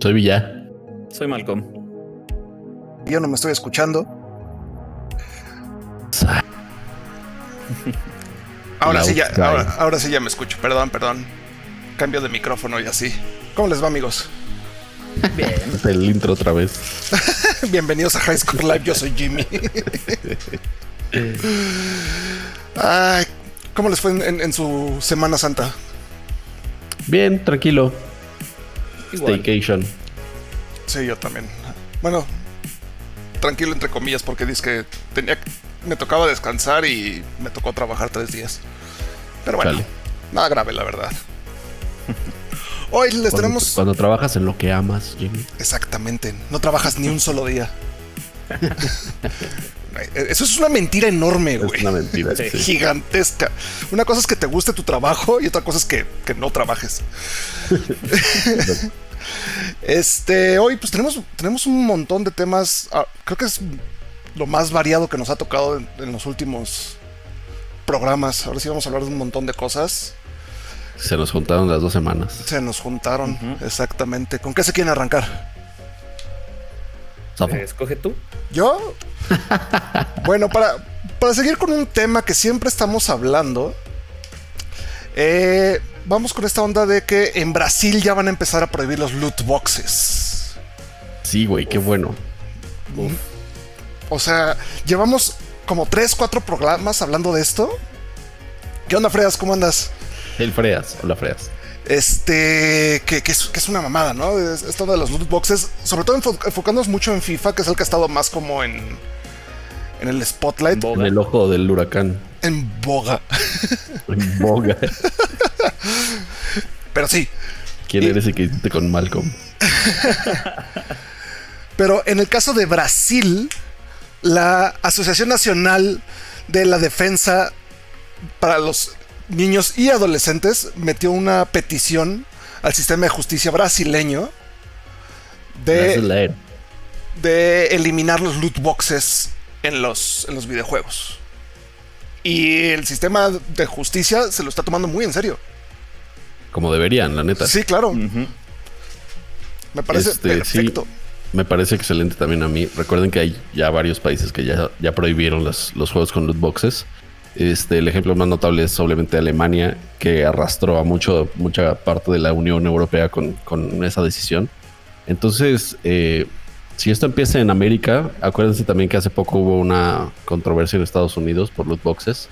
Soy Villa. Soy Malcolm. Yo no me estoy escuchando. Ahora sí, ya, ahora, ahora, sí ya me escucho. Perdón, perdón. Cambio de micrófono y así. ¿Cómo les va, amigos? Bien. El intro otra vez. Bienvenidos a High School Live. Yo soy Jimmy. Ay, ¿cómo les fue en, su Semana Santa? Bien, tranquilo. Staycation. Sí, yo también. Bueno, tranquilo entre comillas, porque dice que tenía, me tocaba descansar y me tocó trabajar tres días. Pero bueno, nada grave, la verdad. Hoy les tenemos. Cuando trabajas en lo que amas, Jimmy. Exactamente. No trabajas ni un solo día. Eso es una mentira enorme, güey. Es una mentira. Gigantesca. Una cosa es que te guste tu trabajo y otra cosa es que, que no trabajes. este, hoy pues tenemos, tenemos un montón de temas. Ah, creo que es lo más variado que nos ha tocado en, los últimos programas. Ahora sí vamos a hablar de un montón de cosas. Se nos juntaron las dos semanas. Se nos juntaron, exactamente. ¿Con qué se quieren arrancar? Eh, escoge tú. ¿Yo? bueno, para, para seguir con un tema que siempre estamos hablando, eh, vamos con esta onda de que en Brasil ya van a empezar a prohibir los loot boxes. Sí, güey, qué bueno. O sea, llevamos como 3, 4 programas hablando de esto. ¿Qué onda, Freas? ¿Cómo andas? El Freas, hola Freas. Este, que, es, una mamada, ¿no? Esto de los loot boxes, sobre todo enfocándonos mucho en FIFA, que es el que ha estado más como en, en el spotlight. En el ojo del huracán. En boga. En boga. Pero sí. ¿Quién eres el que hiciste con Malcolm? Pero en el caso de Brasil, la Asociación Nacional de la Defensa para los Niños y Adolescentes metió una petición al sistema de justicia brasileño de, de eliminar los loot boxes en los, en los videojuegos. Y el sistema de justicia se lo está tomando muy en serio. Como deberían, la neta. Sí, claro. Me parece este, perfecto. me parece excelente también a mí. Recuerden que hay ya varios países que ya, ya prohibieron los, los juegos con loot boxes. Este, el ejemplo más notable es obviamente Alemania, que arrastró a mucho, mucha parte de la Unión Europea con, con esa decisión. Entonces, eh, si esto empieza en América, acuérdense también que hace poco hubo una controversia en Estados Unidos por loot boxes.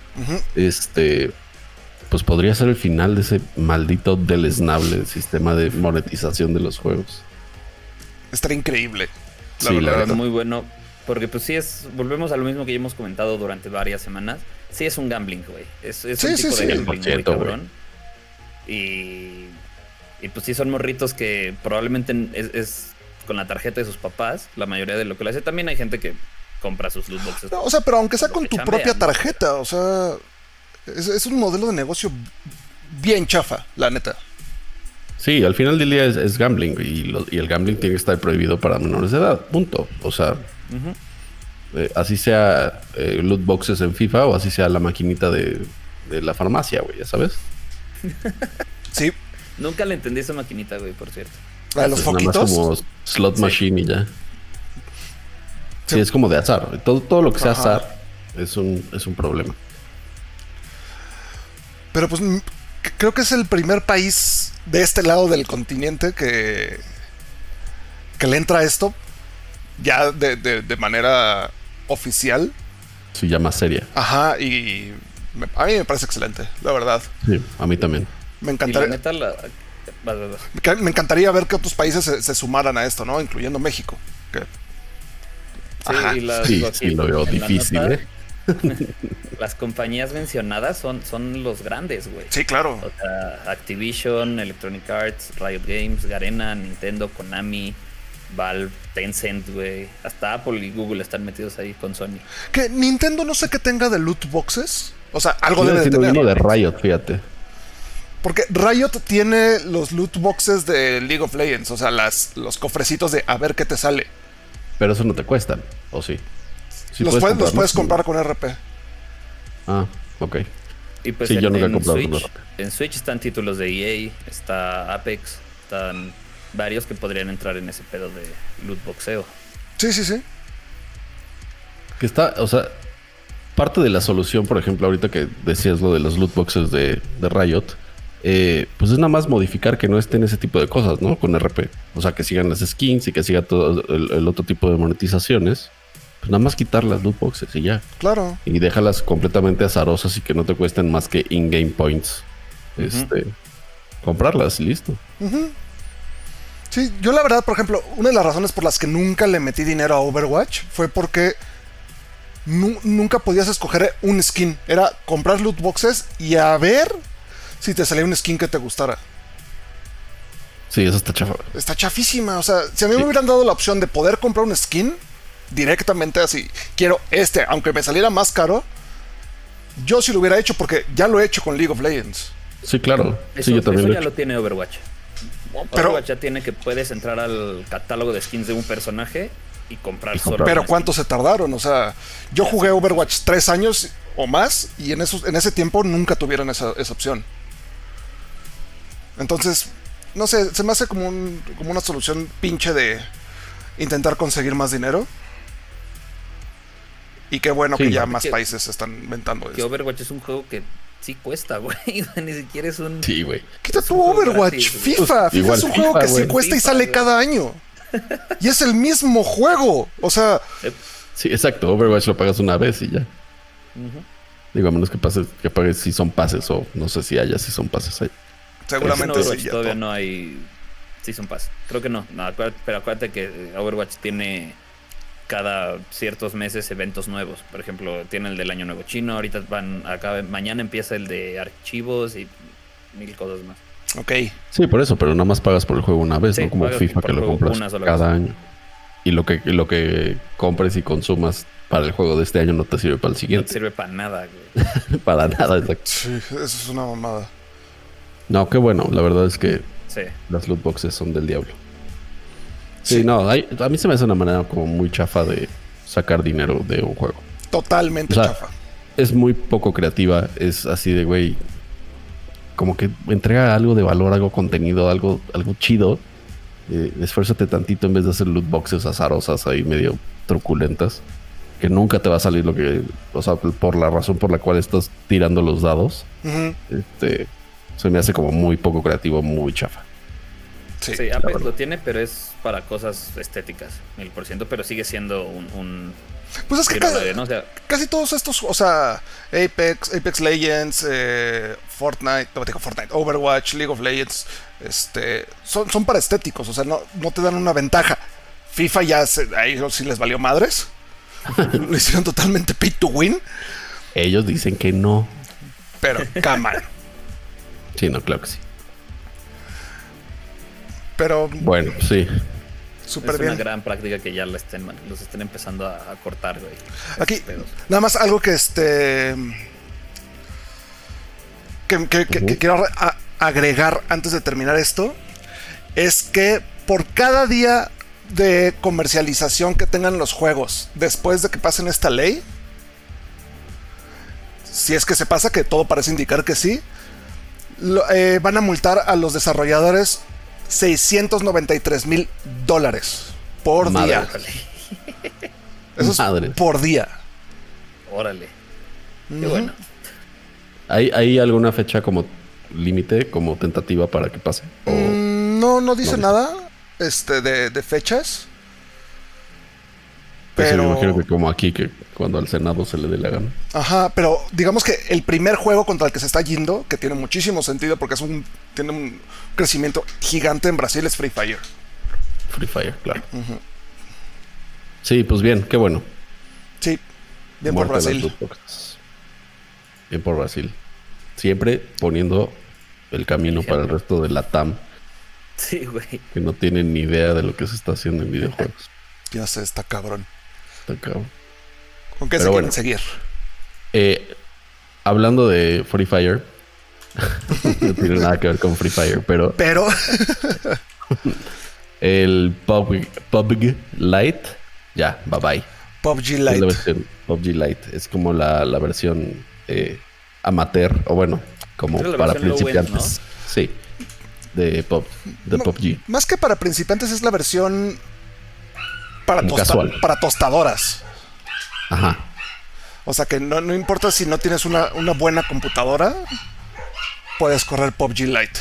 Este, pues podría ser el final de ese maldito deleznable sistema de monetización de los juegos. Estaría increíble. La sí, la verdad. Muy bueno. Porque pues sí es, volvemos a lo mismo que ya hemos comentado durante varias semanas. Sí es un gambling, güey. Es, un tipo de gambling muy cabrón. Y, y pues sí son morritos que probablemente es con la tarjeta de sus papás, la mayoría de lo que lo hace. También hay gente que compra sus loot boxes. o sea, pero aunque sea con tu propia tarjeta, o sea, es, un modelo de negocio bien chafa, la neta. Sí, al final del día es, gambling y, el gambling tiene que estar prohibido para menores de edad, punto. O sea, eh, así sea eh, loot boxes en FIFA o así sea la maquinita de, de la farmacia, güey, ya sabes. sí. Nunca le entendí esa maquinita, güey, por cierto. La de los foquitos. como slot machine y ya. Sí. es como de azar. Todo, todo lo que sea azar es un, es un problema. Pero pues creo que es el primer país de este lado del continente que, que le entra a esto ya de, de, manera oficial. Sí, ya más seria. Ajá, y a mí me parece excelente, la verdad. Sí, a mí también. Me encantaría. Me encantaría ver que otros países se, sumaran a esto, ¿no? Incluyendo México. Sí, sí, lo veo difícil, ¿eh? las compañías mencionadas son, son los grandes, güey. Sí, claro. O sea, Activision, Electronic Arts, Riot Games, Garena, Nintendo, Konami, Valve, Tencent, güey. Hasta Apple y Google están metidos ahí con Sony. Que Nintendo no sé qué tenga de loot boxes. O sea, algo debe de tener. uno de Riot, fíjate. Porque Riot tiene los loot boxes de League of Legends, o sea, las, los cofrecitos de a ver qué te sale. Pero eso no te cuestan, ¿o sí? los, puedes, comprar con RP. Ah, ok. Y pues sí, en, yo nunca he comprado Switch, En Switch están títulos de EA, está Apex, están varios que podrían entrar en ese pedo de loot boxeo. Sí, sí, sí. Que está, o sea, parte de la solución, por ejemplo, ahorita que decías lo de los loot boxes de, de Riot, eh, pues es nada más modificar que no estén ese tipo de cosas, ¿no? Con RP. O sea, que sigan las skins y que siga todo el, otro tipo de monetizaciones. Pues nada más quitar las loot boxes y ya. Claro. Y déjalas completamente azarosas y que no te cuesten más que in-game points. Este. Comprarlas y listo. Sí, yo la verdad, por ejemplo, una de las razones por las que nunca le metí dinero a Overwatch fue porque nunca podías escoger un skin. Era comprar loot boxes y a ver si te salía un skin que te gustara. Sí, eso está chafa. Está chafísima. O sea, si a mí me hubieran dado la opción de poder comprar un skin directamente así, quiero este, aunque me saliera más caro, yo sí lo hubiera hecho porque ya lo he hecho con League of Legends. Sí, claro. Eso, yo también ya lo tiene Overwatch. Pero, Overwatch ya tiene que puedes entrar al catálogo de skins de un personaje y comprar solo. Pero ¿cuánto se tardaron? O sea, yo jugué Overwatch tres años o más y en, esos, en ese tiempo nunca tuvieron esa, esa opción. Entonces, no sé, se me hace como, un, como una solución pinche de intentar conseguir más dinero. Y qué bueno que ya más países están inventando que Overwatch es un juego que sí cuesta, güey. Ni siquiera es un. Sí, güey. Quita tu Overwatch. FIFA. FIFA es un juego que sí cuesta y sale cada año. Y es el mismo juego. O sea. Sí, exacto. Overwatch lo pagas una vez y ya. Digo, a menos que, pases, que pagues si son pases o no sé si haya si son pases ahí. Seguramente sí, todavía no hay Season Pass. Creo que no. pero acuérdate que Overwatch tiene cada ciertos meses eventos nuevos. Por ejemplo, tiene el del Año Nuevo Chino. Ahorita van acá. Mañana empieza el de archivos y mil cosas más. Ok. Sí, por eso, pero nada más pagas por el juego una vez, no como FIFA que lo compras cada año. Y lo que, lo que compres y consumas para el juego de este año no te sirve para el siguiente. No te sirve para nada, güey. para nada, exacto. Sí, eso es una mamada. No, qué bueno. La verdad es que las loot boxes son del diablo. Sí, no, a mí se me hace una manera como muy chafa de sacar dinero de un juego. Totalmente chafa. Es muy poco creativa. Es así de, güey, como que entrega algo de valor, algo contenido, algo, algo chido. Eh, esfuérzate tantito en vez de hacer loot boxes azarosas ahí medio truculentas. Que nunca te va a salir lo que. O sea, por la razón por la cual estás tirando los dados. Este se me hace como muy poco creativo, muy chafa. Sí, Apex lo tiene, pero es para cosas estéticas, mil por ciento, pero sigue siendo un... pues es que casi, todos estos, o sea, Apex, Apex Legends, eh, Fortnite, no digo Fortnite, Overwatch, League of Legends, este, son, son para estéticos, o sea, no, no te dan una ventaja. FIFA ya se, a ellos sí les valió madres. lo hicieron totalmente pay to win. Ellos dicen que no. Pero, cámara. Sí, no, claro que sí. Pero. Bueno, sí. Súper es bien. una gran práctica que ya los estén empezando a, cortar, güey. Aquí, nada más algo que este. Que, quiero agregar antes de terminar esto. Es que por cada día de comercialización que tengan los juegos después de que pasen esta ley, si es que se pasa, que todo parece indicar que sí, eh, van a multar a los desarrolladores 693 mil dólares por día. Eso es por día. Órale. Qué bueno. ¿Hay, alguna fecha como límite, como tentativa para que pase? Mm, no, no dice nada este, de, de fechas. Pues pero... me imagino que como aquí, que cuando al Senado se le dé la gana. Ajá, pero digamos que el primer juego contra el que se está yendo, que tiene muchísimo sentido porque es un, tiene un crecimiento gigante en Brasil, es Free Fire. Free Fire, claro. Sí, pues bien, qué bueno. Sí, bien por Brasil. Bien por Brasil. Siempre poniendo el camino para el resto de la TAM. Sí, güey. Que no tienen ni idea de lo que se está haciendo en videojuegos. Ya sé, está cabrón. ¿Con qué se quieren seguir? Eh, hablando de Free Fire, no tiene nada que ver con Free Fire, pero. Pero. el PUBG, Lite, ya, bye bye. PUBG Lite. PUBG Lite es como la, versión eh, amateur, o bueno, como para principiantes. Sí. de Pop, de PUBG. Más que para principiantes es la versión para, para tostadoras. Ajá. O sea que no, importa si no tienes una, buena computadora, puedes correr PUBG Lite.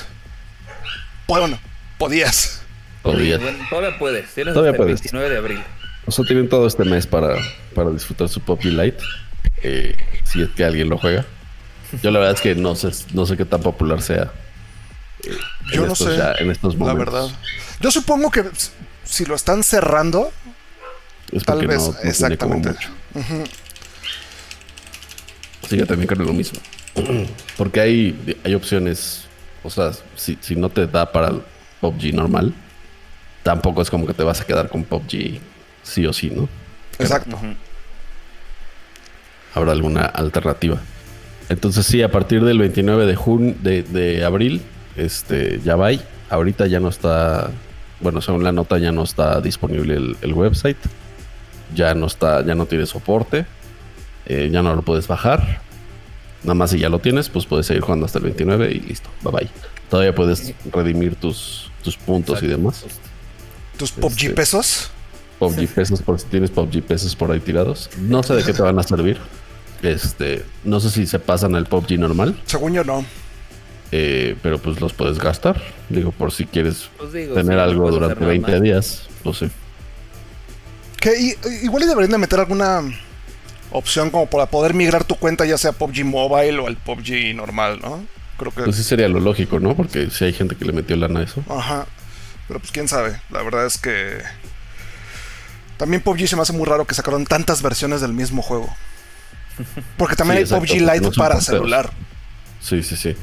Bueno, podías. Podías. todavía puedes. Tienes todavía hasta el 29 de abril. O sea, tienen todo este mes para, para disfrutar su PUBG Lite. Eh, si es que alguien lo juega. Yo la verdad es que no sé, no sé qué tan popular sea. Eh, Yo no sé. en estos momentos. La verdad. Yo supongo que si lo están cerrando, tal vez. exactamente. Sí, yo también creo lo mismo. Porque hay, hay opciones. O sea, si, si no te da para el PUBG normal, tampoco es como que te vas a quedar con PUBG sí o sí, ¿no? Exacto. Habrá alguna alternativa. Entonces sí, a partir del 29 de junio, de, abril, este, ya va. Ahorita ya no está, bueno, según la nota ya no está disponible el, website. Ya no está, ya no tiene soporte. Eh, ya no lo puedes bajar. Nada más si ya lo tienes, pues puedes seguir jugando hasta el 29 y listo. Bye bye. Todavía puedes redimir tus, tus puntos y demás. ¿Tus PUBG este, pesos? PUBG pesos por si tienes PUBG pesos por ahí tirados. No sé de qué te van a servir. Este, no sé si se pasan al PUBG normal. Según yo no. Eh, pero pues los puedes gastar. Digo, por si quieres pues tener algo durante 20 días. No sé. Que igual deberían de meter alguna opción como para poder migrar tu cuenta ya sea PUBG Mobile o al PUBG normal, ¿no? Creo que... Pues sí sería lo lógico, ¿no? Porque si hay gente que le metió lana a eso. Ajá. Pero pues quién sabe. La verdad es que... También PUBG se me hace muy raro que sacaron tantas versiones del mismo juego. Porque también hay PUBG Lite para celular. Sí, sí, sí.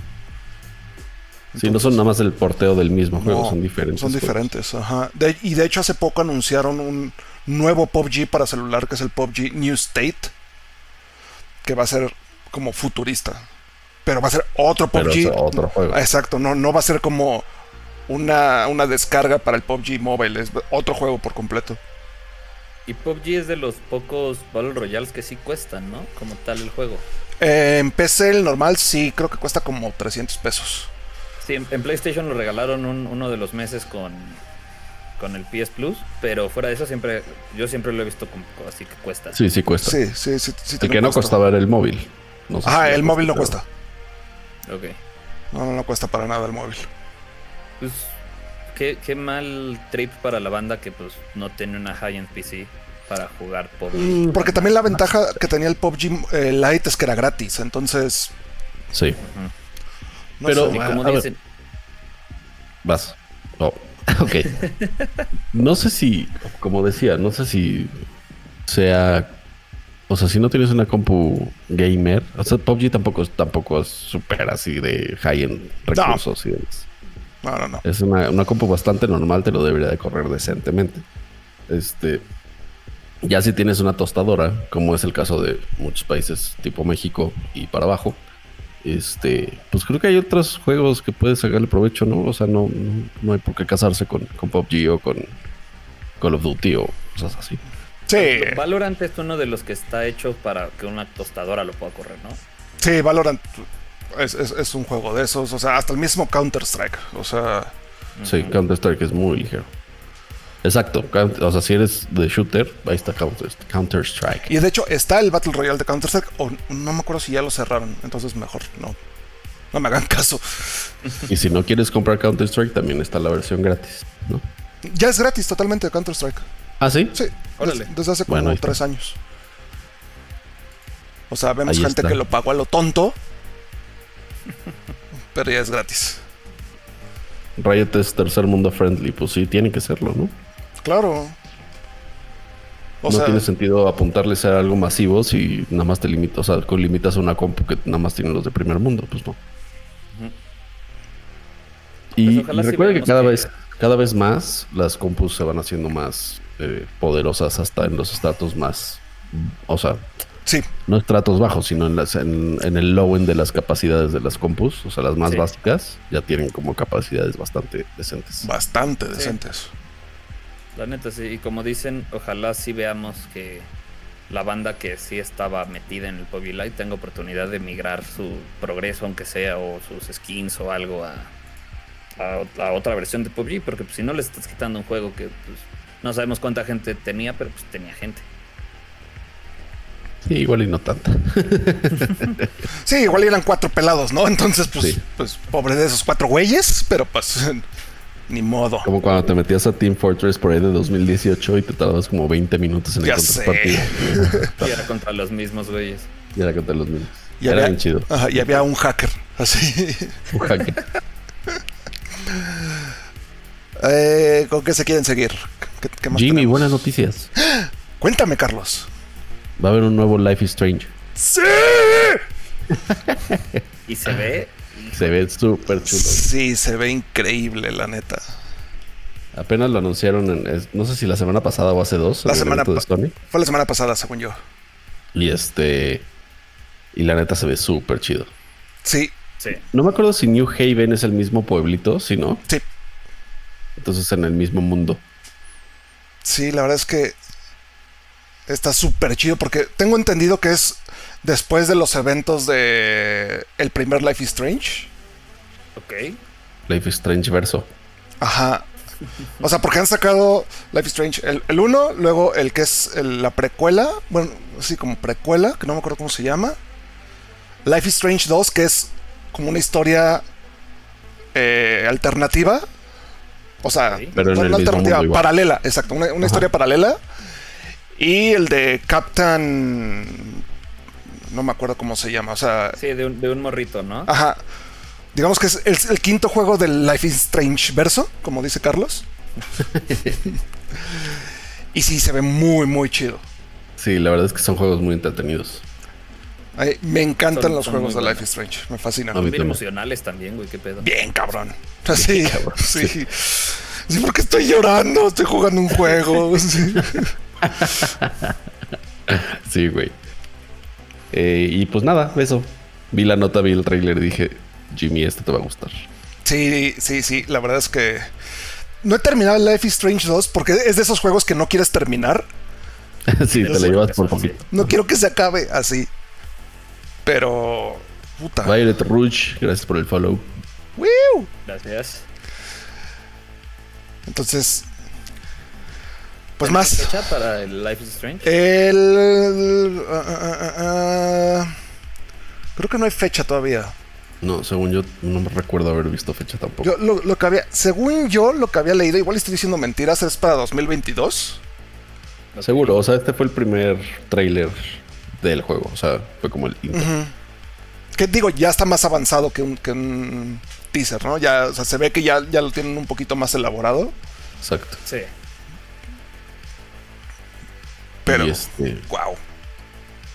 sí, no son nada más el porteo del mismo juego, son diferentes. Son diferentes, ajá. y de hecho hace poco anunciaron un nuevo PUBG para celular que es el PUBG New State. Que va a ser como futurista. Pero va a ser otro PUBG. otro juego. Exacto, no, no va a ser como una, una descarga para el PUBG Mobile, es otro juego por completo. Y PUBG es de los pocos Battle Royales que sí cuestan, ¿no? Como tal el juego. Eh, en PC el normal sí, creo que cuesta como 300 pesos. Sí, en, PlayStation lo regalaron uno de los meses con, con el PS Plus, pero fuera de eso siempre, yo siempre lo he visto como así que cuesta. Sí, sí cuesta. Sí, sí, sí. sí el que no costaba era el móvil. ah, el móvil no cuesta. Ok. No, no, no cuesta para nada el móvil. Pues Qué, mal trip para la banda que pues no tiene una high-end PC para jugar PUBG. Mm, porque también la ventaja que tenía el PUBG eh, Lite es que era gratis, entonces... Sí. Pero, como dicen... Vas. Oh, ok. no sé si, como decía, no sé si sea... O sea, si no tienes una compu gamer, o sea, PUBG tampoco, tampoco es súper así de high-end recursos y demás. No, no, no. Es una, una compu bastante normal, te lo debería de correr decentemente. Este. Ya si tienes una tostadora, como es el caso de muchos países tipo México y para abajo, este, pues creo que hay otros juegos que puedes sacarle provecho, ¿no? O sea, no, no, hay por qué casarse con, con PUBG o con Call of Duty o cosas así. Sí. Valorant es uno de los que está hecho para que una tostadora lo pueda correr, ¿no? Sí, Valorant es, un juego de esos. O sea, hasta el mismo Counter-Strike. O sea. Sí, Counter-Strike es muy ligero. Exacto. O sea, si eres de shooter, ahí está Counter-Strike. Y de hecho, está el Battle Royale de Counter-Strike. O no me acuerdo si ya lo cerraron. Entonces, mejor no. No me hagan caso. Y si no quieres comprar Counter-Strike, también está la versión gratis, ¿no? Ya es gratis totalmente Counter-Strike. ¿Ah, sí? Sí. Desde, hace como tres años. O sea, vemos gente que lo pagó a lo tonto pero ya es gratis. Riot es tercer mundo friendly, pues sí, tiene que serlo, ¿no? Claro. no tiene sentido apuntarles a algo masivo si nada más te limitas, o sea, limitas a una compu que nada más tiene los de primer mundo, pues no. Y pues recuerda que cada vez, cada vez más las compus se van haciendo más eh, poderosas hasta en los estratos más, o sea, Sí. No estratos bajos, sino en, las, en, el low end de las capacidades de las compus, o sea, las más básicas, ya tienen como capacidades bastante decentes. Bastante decentes. La neta, sí. Y como dicen, ojalá sí veamos que la banda que sí estaba metida en el PUBG Lite tenga oportunidad de migrar su progreso, aunque sea, o sus skins o algo a, a, otra versión de PUBG, porque pues, si no le estás quitando un juego que pues, no sabemos cuánta gente tenía, pero pues tenía gente. Sí, igual y no tanta. sí, igual eran cuatro pelados, ¿no? Entonces, pues, pues pobre de esos cuatro güeyes, pero pues ni modo. Como cuando te metías a Team Fortress por ahí de 2018 y te tardabas como 20 minutos en encontrar partido. y era contra los mismos güeyes. Y era contra los mismos. Y era bien chido. Ajá, y había un hacker, así. Un hacker. eh, ¿Con qué se quieren seguir? Jimmy, buenas noticias. Cuéntame, Carlos. Va a haber un nuevo Life is Strange. ¡Sí! y se ve. Se ve súper chulo. Sí, se ve increíble, la neta. Apenas lo anunciaron, en, no sé si la semana pasada o hace dos. La semana Fue la semana pasada, según yo. Y este. Y la neta se ve súper chido. Sí. Sí. No me acuerdo si New Haven es el mismo pueblito, si no. Sí. Entonces en el mismo mundo. Sí, la verdad es que está súper chido porque tengo entendido que es después de los eventos de el primer Life is Strange. Ok. Life is Strange verso. Ajá. O sea, porque han sacado Life is Strange el 1, luego el que es la precuela, bueno, así como precuela, que no me acuerdo cómo se llama. Life is Strange 2, que es como una historia eh, alternativa. O sea, una alternativa paralela, exacto, una, historia paralela. Y el de Captain. No me acuerdo cómo se llama, o sea. Sí, de un, morrito, ¿no? Ajá. Digamos que es el, quinto juego del Life is Strange verso, como dice Carlos. y sí, se ve muy, muy chido. Sí, la verdad es que son juegos muy entretenidos. me encantan los juegos de Life is Strange, me fascinan. Son bien emocionales también, güey, qué pedo. Bien, cabrón. Sí, sí. sí. porque estoy llorando, estoy jugando un juego. sí, güey. Eh, y pues nada, eso. Vi la nota, vi el trailer y dije, Jimmy, esto te va a gustar. Sí, sí, sí. La verdad es que no he terminado Life is Strange 2 porque es de esos juegos que no quieres terminar. sí, te lo llevas por poquito. No quiero que se acabe así. Pero. Puta. Violet Rouge, gracias por el follow. Gracias. Entonces. Pues más. fecha para el Life is Strange? El. Uh, uh, uh, creo que no hay fecha todavía. No, según yo, no me recuerdo haber visto fecha tampoco. Yo, lo, que había, según yo, lo que había leído, igual estoy diciendo mentiras, es para 2022. Seguro, o sea, este fue el primer trailer del juego, o sea, fue como el intro. Que digo, ya está más avanzado que un, teaser, ¿no? Ya, o sea, se ve que ya, ya lo tienen un poquito más elaborado. Exacto. Sí. Pero, este, wow.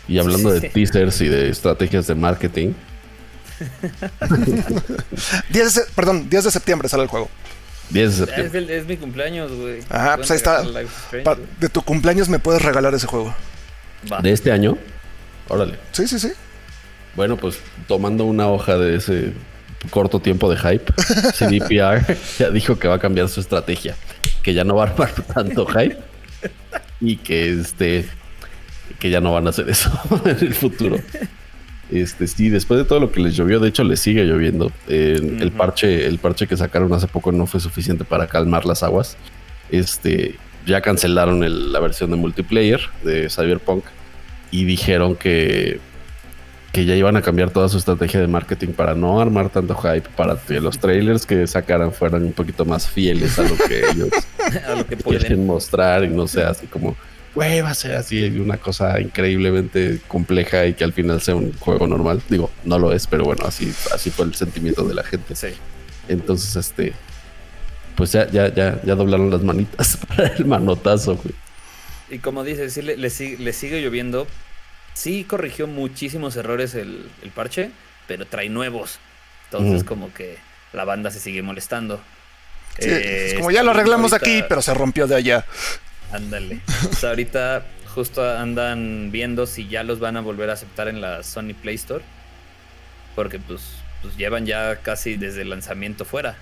Y hablando de teasers y de estrategias de marketing. 10 de, perdón, 10 de septiembre sale el juego. 10 de septiembre. Es, es mi cumpleaños, güey. Ajá, pues ahí está. de tu cumpleaños me puedes regalar ese juego. ¿De este año? Órale. Sí, sí, sí. Bueno, pues tomando una hoja de ese corto tiempo de hype, CDPR ya dijo que va a cambiar su estrategia. Que ya no va a armar tanto hype y que este que ya no van a hacer eso en el futuro. Este, sí, después de todo lo que les llovió, de hecho les sigue lloviendo. El parche, el parche que sacaron hace poco no fue suficiente para calmar las aguas. Este, ya cancelaron la versión de multiplayer de Cyberpunk y dijeron que que ya iban a cambiar toda su estrategia de marketing para no armar tanto hype, para que los trailers que sacaran fueran un poquito más fieles a lo que ellos a lo que quieren mostrar y no sea así como güey, va a ser así una cosa increíblemente compleja y que al final sea un juego normal. Digo, no lo es, pero bueno, así, así fue el sentimiento de la gente. Sí. Entonces, este, pues ya, ya, ya, ya doblaron las manitas para el manotazo, güey. Y como dices, sí, le, sigue lloviendo. Sí corrigió muchísimos errores el, parche, pero trae nuevos. Entonces, como que la banda se sigue molestando. es como ya lo arreglamos aquí, pero se rompió de allá. Ándale. ahorita justo andan viendo si ya los van a volver a aceptar en la Sony Play Store. Porque pues, pues llevan ya casi desde el lanzamiento fuera.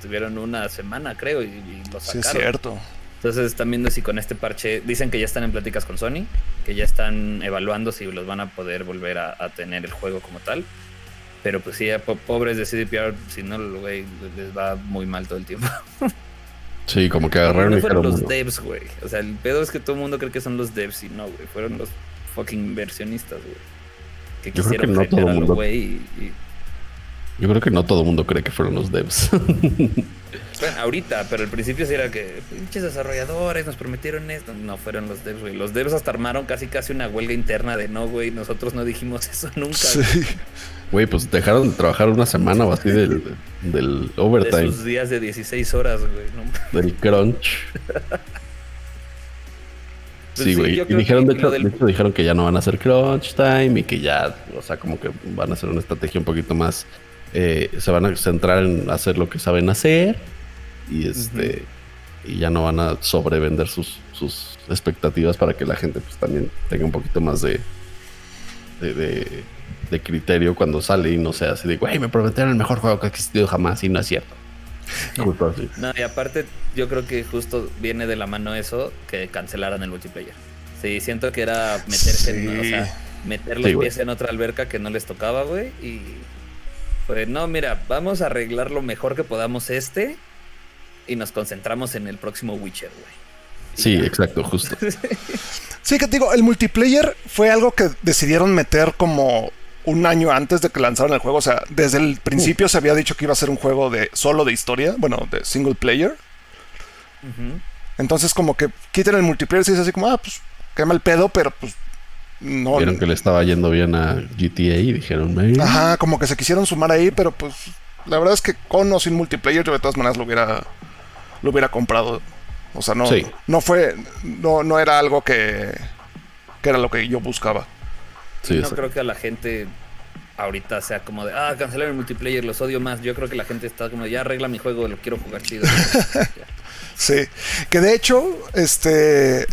Tuvieron una semana, creo, y, lo sacaron. Sí, es cierto. Entonces están viendo si con este parche, dicen que ya están en pláticas con Sony, que ya están evaluando si los van a poder volver a, tener el juego como tal. Pero pues sí, pobres de CDPR, si no, güey, les va muy mal todo el tiempo. Sí, como que agarraron no fueron los devs, güey. O sea, el pedo es que todo el mundo cree que son los devs y no, güey. Fueron los fucking inversionistas, güey. Que Yo creo que no todo mundo. Yo creo que no todo el mundo cree que fueron los devs. bueno, ahorita, pero al principio sí era que pinches desarrolladores nos prometieron esto. No fueron los devs, güey. Los devs hasta armaron casi casi una huelga interna de no, güey. Nosotros no dijimos eso nunca. Sí. Güey, pues dejaron de trabajar una semana o así del, del overtime. De sus días de 16 horas, güey. Del crunch. Pues sí, güey. y dijeron, de hecho, dijeron que ya no van a hacer crunch time y que ya, o sea, como que van a hacer una estrategia un poquito más. Eh, se van a centrar en hacer lo que saben hacer y este. Y ya no van a sobrevender sus, sus expectativas para que la gente pues también tenga un poquito más de, de de criterio cuando sale y no sea así de, güey, me prometieron el mejor juego que ha existido jamás y no es cierto. No, y aparte yo creo que justo viene de la mano eso que cancelaran el multiplayer. Sí, siento que era meterse en, o sea, meter los pies en otra alberca que no les tocaba, güey, y pues no, mira, vamos a arreglar lo mejor que podamos este y nos concentramos en el próximo Witcher, güey. Sí, exacto, justo. sí, que te digo, el multiplayer fue algo que decidieron meter como un año antes de que lanzaran el juego. O sea, desde el principio se había dicho que iba a ser un juego de solo de historia, bueno, de single player. Entonces, como que quitan el multiplayer y es así como, ah, pues quema el pedo, pero pues no. Vieron que le estaba yendo bien a GTA y dijeron, Ajá, como que se quisieron sumar ahí, pero pues la verdad es que con o sin multiplayer yo de todas maneras lo hubiera lo hubiera comprado. O sea, no, no fue, no, no era algo que, que era lo que yo buscaba no creo que a la gente ahorita sea como de, ah, cancelar el multiplayer, los odio más. Yo creo que la gente está como, ya arregla mi juego, lo quiero jugar chido. sí, que de hecho, este,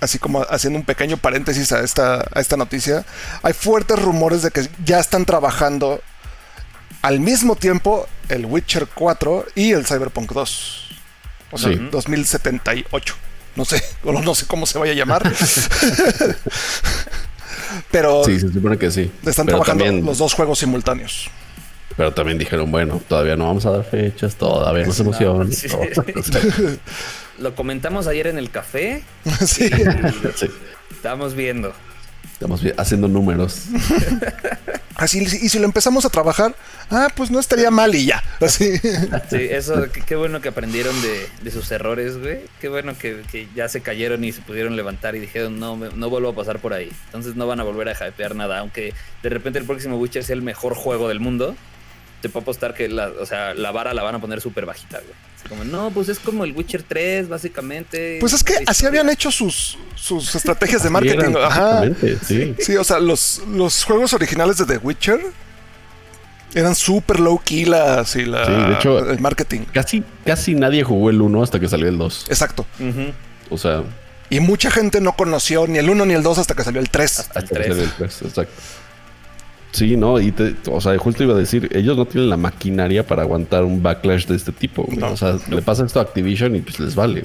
así como haciendo un pequeño paréntesis a esta, a esta noticia, hay fuertes rumores de que ya están trabajando al mismo tiempo el Witcher 4 y el Cyberpunk 2. O sea, 2078. No sé, no sé cómo se vaya a llamar. Pero. Sí, se supone que sí. Están trabajando los dos juegos simultáneos. Pero también dijeron, bueno, todavía no vamos a dar fechas, todavía no se emocionan. Lo comentamos ayer en el café. sí. Estamos viendo. Estamos haciendo números. Así, y si lo empezamos a trabajar, ah, pues no estaría mal y ya. Así. Sí, eso, qué, bueno que aprendieron de, sus errores, güey. Qué bueno que, ya se cayeron y se pudieron levantar y dijeron, no, no vuelvo a pasar por ahí. Entonces no van a volver a hypear nada. Aunque de repente el próximo Witcher sea el mejor juego del mundo, te puedo apostar que la, o sea, la vara la van a poner súper bajita, güey. Como, no, pues es como el Witcher 3, básicamente. Pues es que así habían hecho sus, sus estrategias de marketing. Ajá. Sí. sí, o sea, los, los juegos originales de The Witcher eran súper low key las y la, sí, de hecho, el marketing. Casi, casi nadie jugó el 1 hasta que salió el 2. Exacto. O sea. Y mucha gente no conoció ni el 1 ni el 2 hasta que salió el 3. Hasta el 3. exacto. Sí, no, y o sea, justo iba a decir, ellos no tienen la maquinaria para aguantar un backlash de este tipo. o sea, le pasa esto a Activision y pues les vale.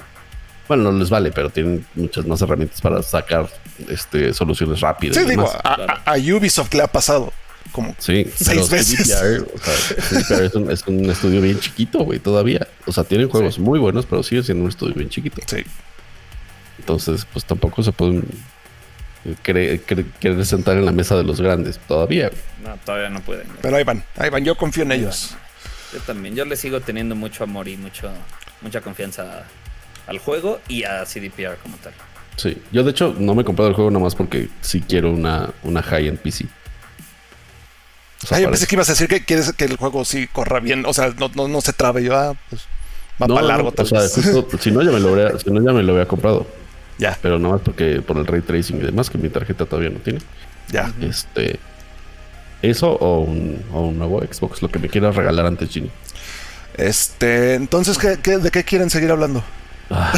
Bueno, no les vale, pero tienen muchas más herramientas para sacar este, soluciones rápidas. Sí, digo, a, Ubisoft le ha pasado como sí, seis veces. es, un, es, un, estudio bien chiquito, güey, todavía. O sea, tienen juegos muy buenos, pero sigue siendo un estudio bien chiquito. Sí. Entonces, pues tampoco se pueden quiere sentar en la mesa de los grandes. Todavía. No, todavía no pueden. Pero ahí van, ahí van. Yo confío en ellos. Yo también. Yo le sigo teniendo mucho amor y mucho, mucha confianza al juego y a CDPR como tal. Sí, yo de hecho no me he comprado el juego nomás porque sí quiero una, una high-end PC. O yo pensé que ibas a decir que quieres que el juego sí corra bien, o sea, no, no, se trabe. Yo, ah, pues va para largo. tal o sea, si no, ya me lo habría, si no, ya me lo había comprado. Ya. Pero nada más porque por el ray tracing y demás, que mi tarjeta todavía no tiene. Ya. Este. Eso o un, o un nuevo Xbox, lo que me quieras regalar antes, Ginny. Este, entonces, ¿qué, de qué quieren seguir hablando? Ah.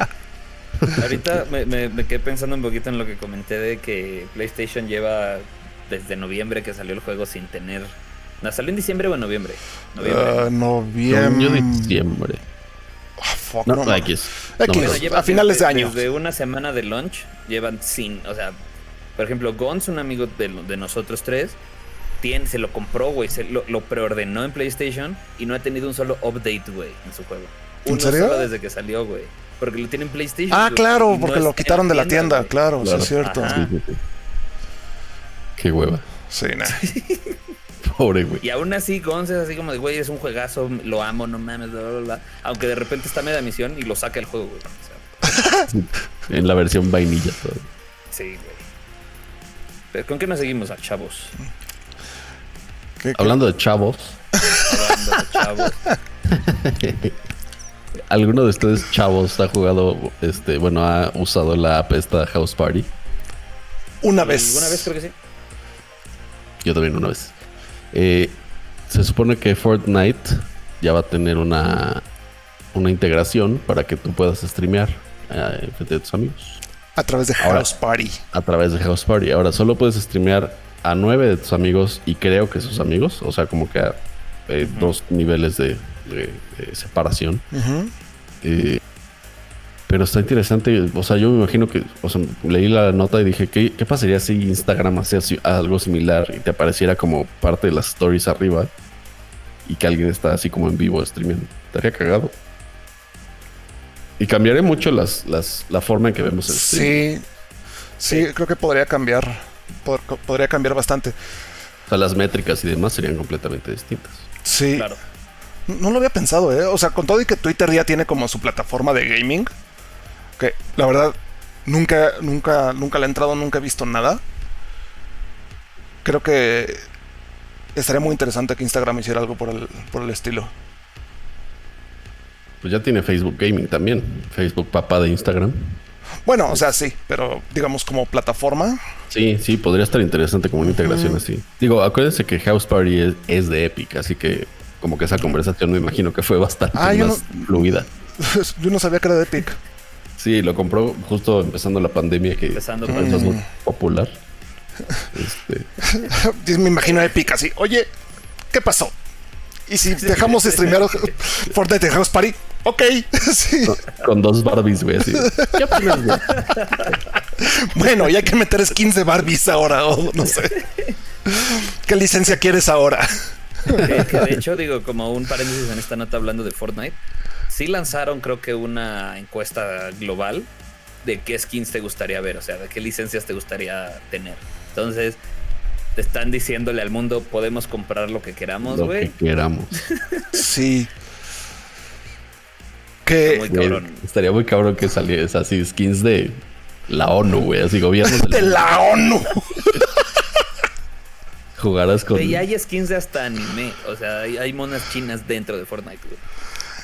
Ahorita me, me, quedé pensando un poquito en lo que comenté de que PlayStation lleva desde noviembre que salió el juego sin tener. ¿No salió en diciembre o en noviembre? Noviembre. Uh, noviembre. diciembre. Ah, no, X. a finales de año. De una semana de launch llevan sin, o sea, por ejemplo, Gons, un amigo de, nosotros tres, tiene, se lo compró, güey, se lo, lo, preordenó en PlayStation y no ha tenido un solo update, güey, en su juego. ¿En serio? Solo desde que salió, güey. Porque lo tiene en PlayStation. Ah, claro, porque lo quitaron de la tienda, claro, claro, es cierto. Qué hueva. Sí, nada. Pobre, güey. Y aún así, Gonz es así como de, güey, es un juegazo, lo amo, no mames, bla, bla, bla. Aunque de repente está media misión y lo saca el juego, güey. en la versión vainilla todo. Sí, güey. Pero ¿con qué nos seguimos a chavos? Hablando de chavos. Hablando de chavos. ¿Alguno de ustedes chavos ha jugado, este, bueno, ha usado la app esta House Party? Una vez. Una vez creo que sí. Yo también una vez. Eh, se supone que Fortnite ya va a tener una, una integración para que tú puedas streamear eh, frente a tus amigos. A través de House Party. A través de House Party. Ahora solo puedes streamear a nueve de tus amigos y creo que sus amigos, o sea, como que a eh, dos niveles de, separación. Eh, pero está interesante, o sea, yo me imagino que, o sea, leí la nota y dije, ¿qué, qué pasaría si Instagram hacía algo similar y te apareciera como parte de las stories arriba y que alguien está así como en vivo streaming? Estaría cagado. Y cambiaría mucho las, las, la forma en que vemos el stream. Sí, sí, creo que podría cambiar. podría cambiar bastante. O sea, las métricas y demás serían completamente distintas. Sí. Claro. No lo había pensado, ¿eh? O sea, con todo y que Twitter ya tiene como su plataforma de gaming, que la verdad nunca, nunca, nunca le he entrado, nunca he visto nada. Creo que estaría muy interesante que Instagram hiciera algo por el, por el estilo. Pues ya tiene Facebook Gaming también. Facebook papá de Instagram. Bueno, o sea, sí, pero digamos como plataforma. Sí, sí, podría estar interesante como una integración así. Digo, acuérdense que House Party es, de Epic, así que como que esa conversación me imagino que fue bastante ah, más fluida. Yo no sabía que era de Epic. Sí, lo compró justo empezando la pandemia, que empezando es muy popular. Este... me imagino a Epic así. Oye, ¿qué pasó? Y si dejamos de streamear Fortnite House Party, ok. Con, dos Barbies, güey. Así. ¿Qué bueno, y hay que meter skins de Barbies ahora, o no sé. ¿Qué licencia quieres ahora? de hecho, digo, como un paréntesis en esta nota hablando de Fortnite, sí lanzaron, creo que una encuesta global de qué skins te gustaría ver, o sea, de qué licencias te gustaría tener. Entonces, te están diciéndole al mundo, podemos comprar lo que queramos, güey. Lo que queramos. sí. Que estaría muy cabrón que saliese así skins de la ONU, güey, así gobierno de la ONU. Jugarás con. Y hay skins de hasta anime, o sea, hay, monas chinas dentro de Fortnite, güey.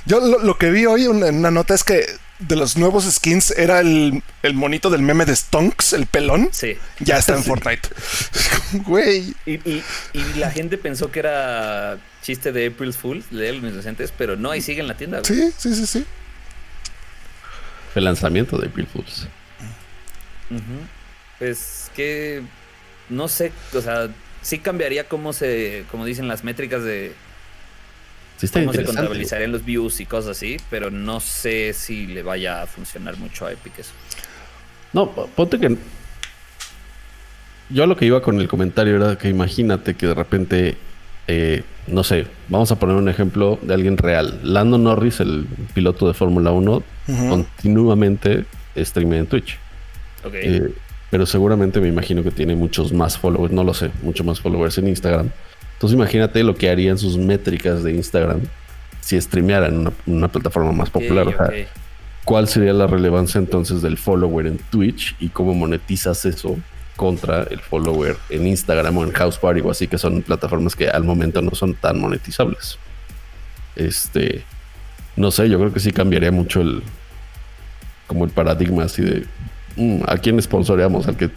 Yo lo, que vi hoy en una nota es que de los nuevos skins era el, monito del meme de Stonks, el pelón. Sí. Ya está en Fortnite. Güey. Y, y, la gente pensó que era chiste de April Fool, de los inocentes, pero no, ahí sigue en la tienda. Sí, sí, sí, sí. El lanzamiento de April Fools. Pues que no sé, o sea, sí cambiaría cómo se, como dicen las métricas de sí cómo se contabilizarían los views y cosas así, pero no sé si le vaya a funcionar mucho a Epic eso. No, ponte que yo lo que iba con el comentario era que imagínate que de repente, eh, no sé, vamos a poner un ejemplo de alguien real. Lando Norris, el piloto de Fórmula 1, continuamente streamea en Twitch. Okay. Eh, pero seguramente me imagino que tiene muchos más followers, no lo sé, muchos más followers en Instagram. Entonces imagínate lo que harían sus métricas de Instagram si streamearan una, una plataforma más popular. ¿Cuál sería la relevancia entonces del follower en Twitch y cómo monetizas eso contra el follower en Instagram o en House Party o así que son plataformas que al momento no son tan monetizables? Este, no sé, yo creo que sí cambiaría mucho el como el paradigma así de Mm, ¿a quién sponsoreamos? ¿Al que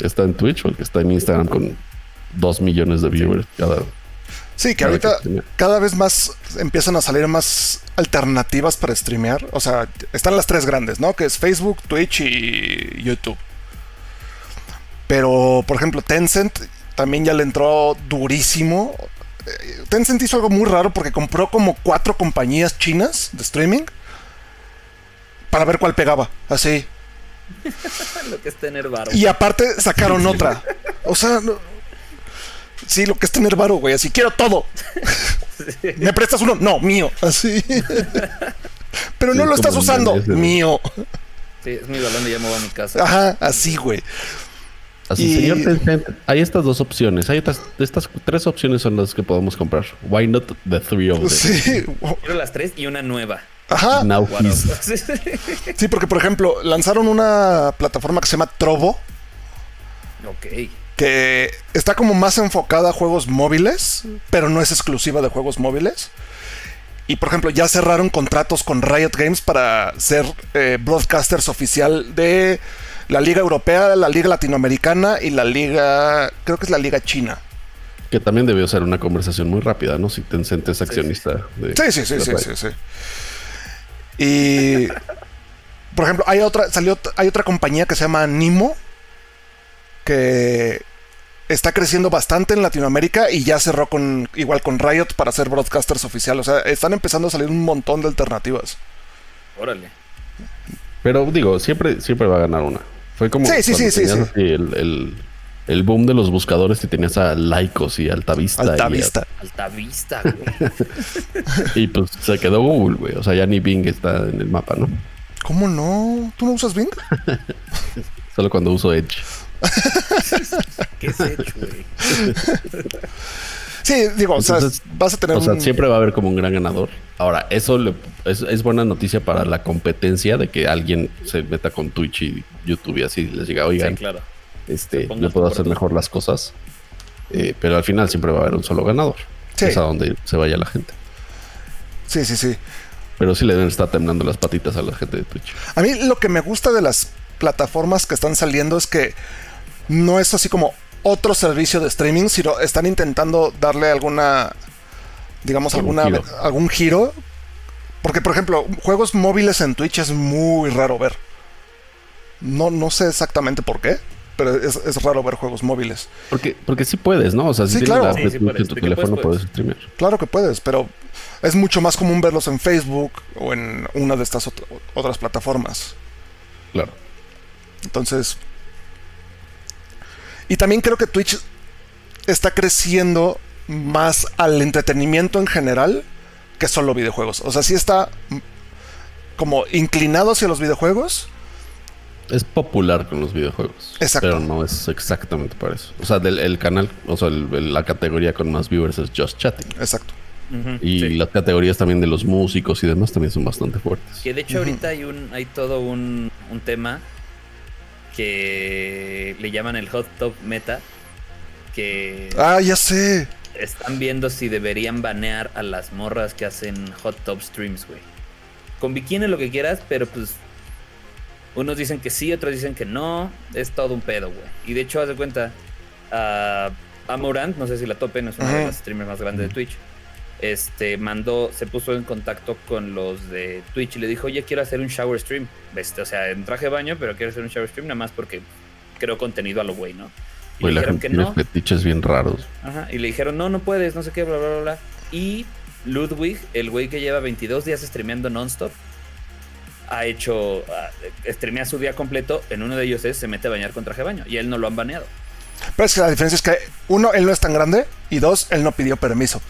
está en Twitch o al que está en Instagram con dos millones de viewers cada? Sí, que ahorita cada vez más empiezan a salir más alternativas para streamear. O sea, están las tres grandes, ¿no? Que es Facebook, Twitch y YouTube. Pero, por ejemplo, Tencent también ya le entró durísimo. Eh, Tencent hizo algo muy raro porque compró como cuatro compañías chinas de streaming para ver cuál pegaba. Así. Lo que es tener barba. Y aparte sacaron otra. O sea, Sí, lo que es tener varo, güey. Así quiero todo. ¿Me prestas uno? No, mío. Así. Pero no lo estás usando. Mío. Sí, es mi balón y ya me voy a mi casa. Ajá, así, güey. Así, señor hay estas dos opciones. Hay estas, estas tres opciones son las que podemos comprar. Why not the three of them? Sí. Quiero las tres y una nueva. Ajá. sí, porque por ejemplo, lanzaron una plataforma que se llama Trovo. Ok. Que está como más enfocada a juegos móviles, pero no es exclusiva de juegos móviles. Y por ejemplo, ya cerraron contratos con Riot Games para ser eh, broadcasters oficial de la Liga Europea, la Liga Latinoamericana y la Liga, creo que es la Liga China. Que también debió ser una conversación muy rápida, ¿no? Si Tencent es accionista. Sí, sí, sí, sí, sí, sí, Y, por ejemplo, hay otra, salió, hay otra compañía que se llama Nimo, que está creciendo bastante en Latinoamérica y ya cerró con igual con Riot para ser broadcasters oficial. O sea, están empezando a salir un montón de alternativas. Órale. Pero digo, siempre, siempre va a ganar una. Fue como sí, sí, sí, sí, el, boom de los buscadores y tenías a Laicos y Altavista. Altavista. Y Altavista, güey. y pues se quedó Google, güey. O sea, ya ni Bing está en el mapa, ¿no? ¿Cómo no? ¿Tú no usas Bing? Solo cuando uso Edge. ¿Qué es Edge, güey? Sí, digo, o sea, vas a tener. O sea, siempre va a haber como un gran ganador. Ahora, eso es, buena noticia para la competencia de que alguien se meta con Twitch y YouTube y así les diga, oigan, claro. este, le puedo hacer mejor las cosas. Eh, pero al final siempre va a haber un solo ganador. Es a donde se vaya la gente. Sí, sí, sí. Pero sí le deben estar temblando las patitas a la gente de Twitch. A mí lo que me gusta de las plataformas que están saliendo es que no es así como, otro servicio de streaming, sino están intentando darle alguna, digamos, alguna, algún giro. Porque, por ejemplo, juegos móviles en Twitch es muy raro ver. No, no sé exactamente por qué, pero es, raro ver juegos móviles. Porque, porque sí puedes, ¿no? O sea, si claro. en tu teléfono puedes, streamear. Claro que puedes, pero es mucho más común verlos en Facebook o en una de estas otras plataformas. Claro. Entonces, y también creo que Twitch está creciendo más al entretenimiento en general que solo videojuegos. O sea, sí está como inclinado hacia los videojuegos. Es popular con los videojuegos. Exacto. Pero no es exactamente para eso. O sea, del el canal, o sea, la categoría con más viewers es Just Chatting. Exacto. y las categorías también de los músicos y demás también son bastante fuertes. Que de hecho ahorita hay un hay todo un, un tema que le llaman el hot top meta. Que. Ah, ya sé. Están viendo si deberían banear a las morras que hacen hot top streams, güey. Con bikini lo que quieras, pero pues. Unos dicen que sí, otros dicen que no. Es todo un pedo, güey. Y de hecho, haz de cuenta. a Amorant, no sé si la topen, es una de las streamers más grandes de Twitch este, mandó, se puso en contacto con los de Twitch y le dijo, oye, quiero hacer un shower stream. Este, o sea, en traje de baño, pero quiero hacer un shower stream nada más porque creo contenido a lo güey, ¿no? Y le dijeron que no. fetiches bien raros. Ajá, y le dijeron, no, no puedes, no sé qué, bla, bla, bla, bla. Y Ludwig, el güey que lleva 22 días streameando nonstop, ha hecho, uh, streamea su día completo, en uno de ellos es, se mete a bañar con traje de baño, y él no lo han baneado. Pero es que la diferencia es que, uno, él no es tan grande, y dos, él no pidió permiso.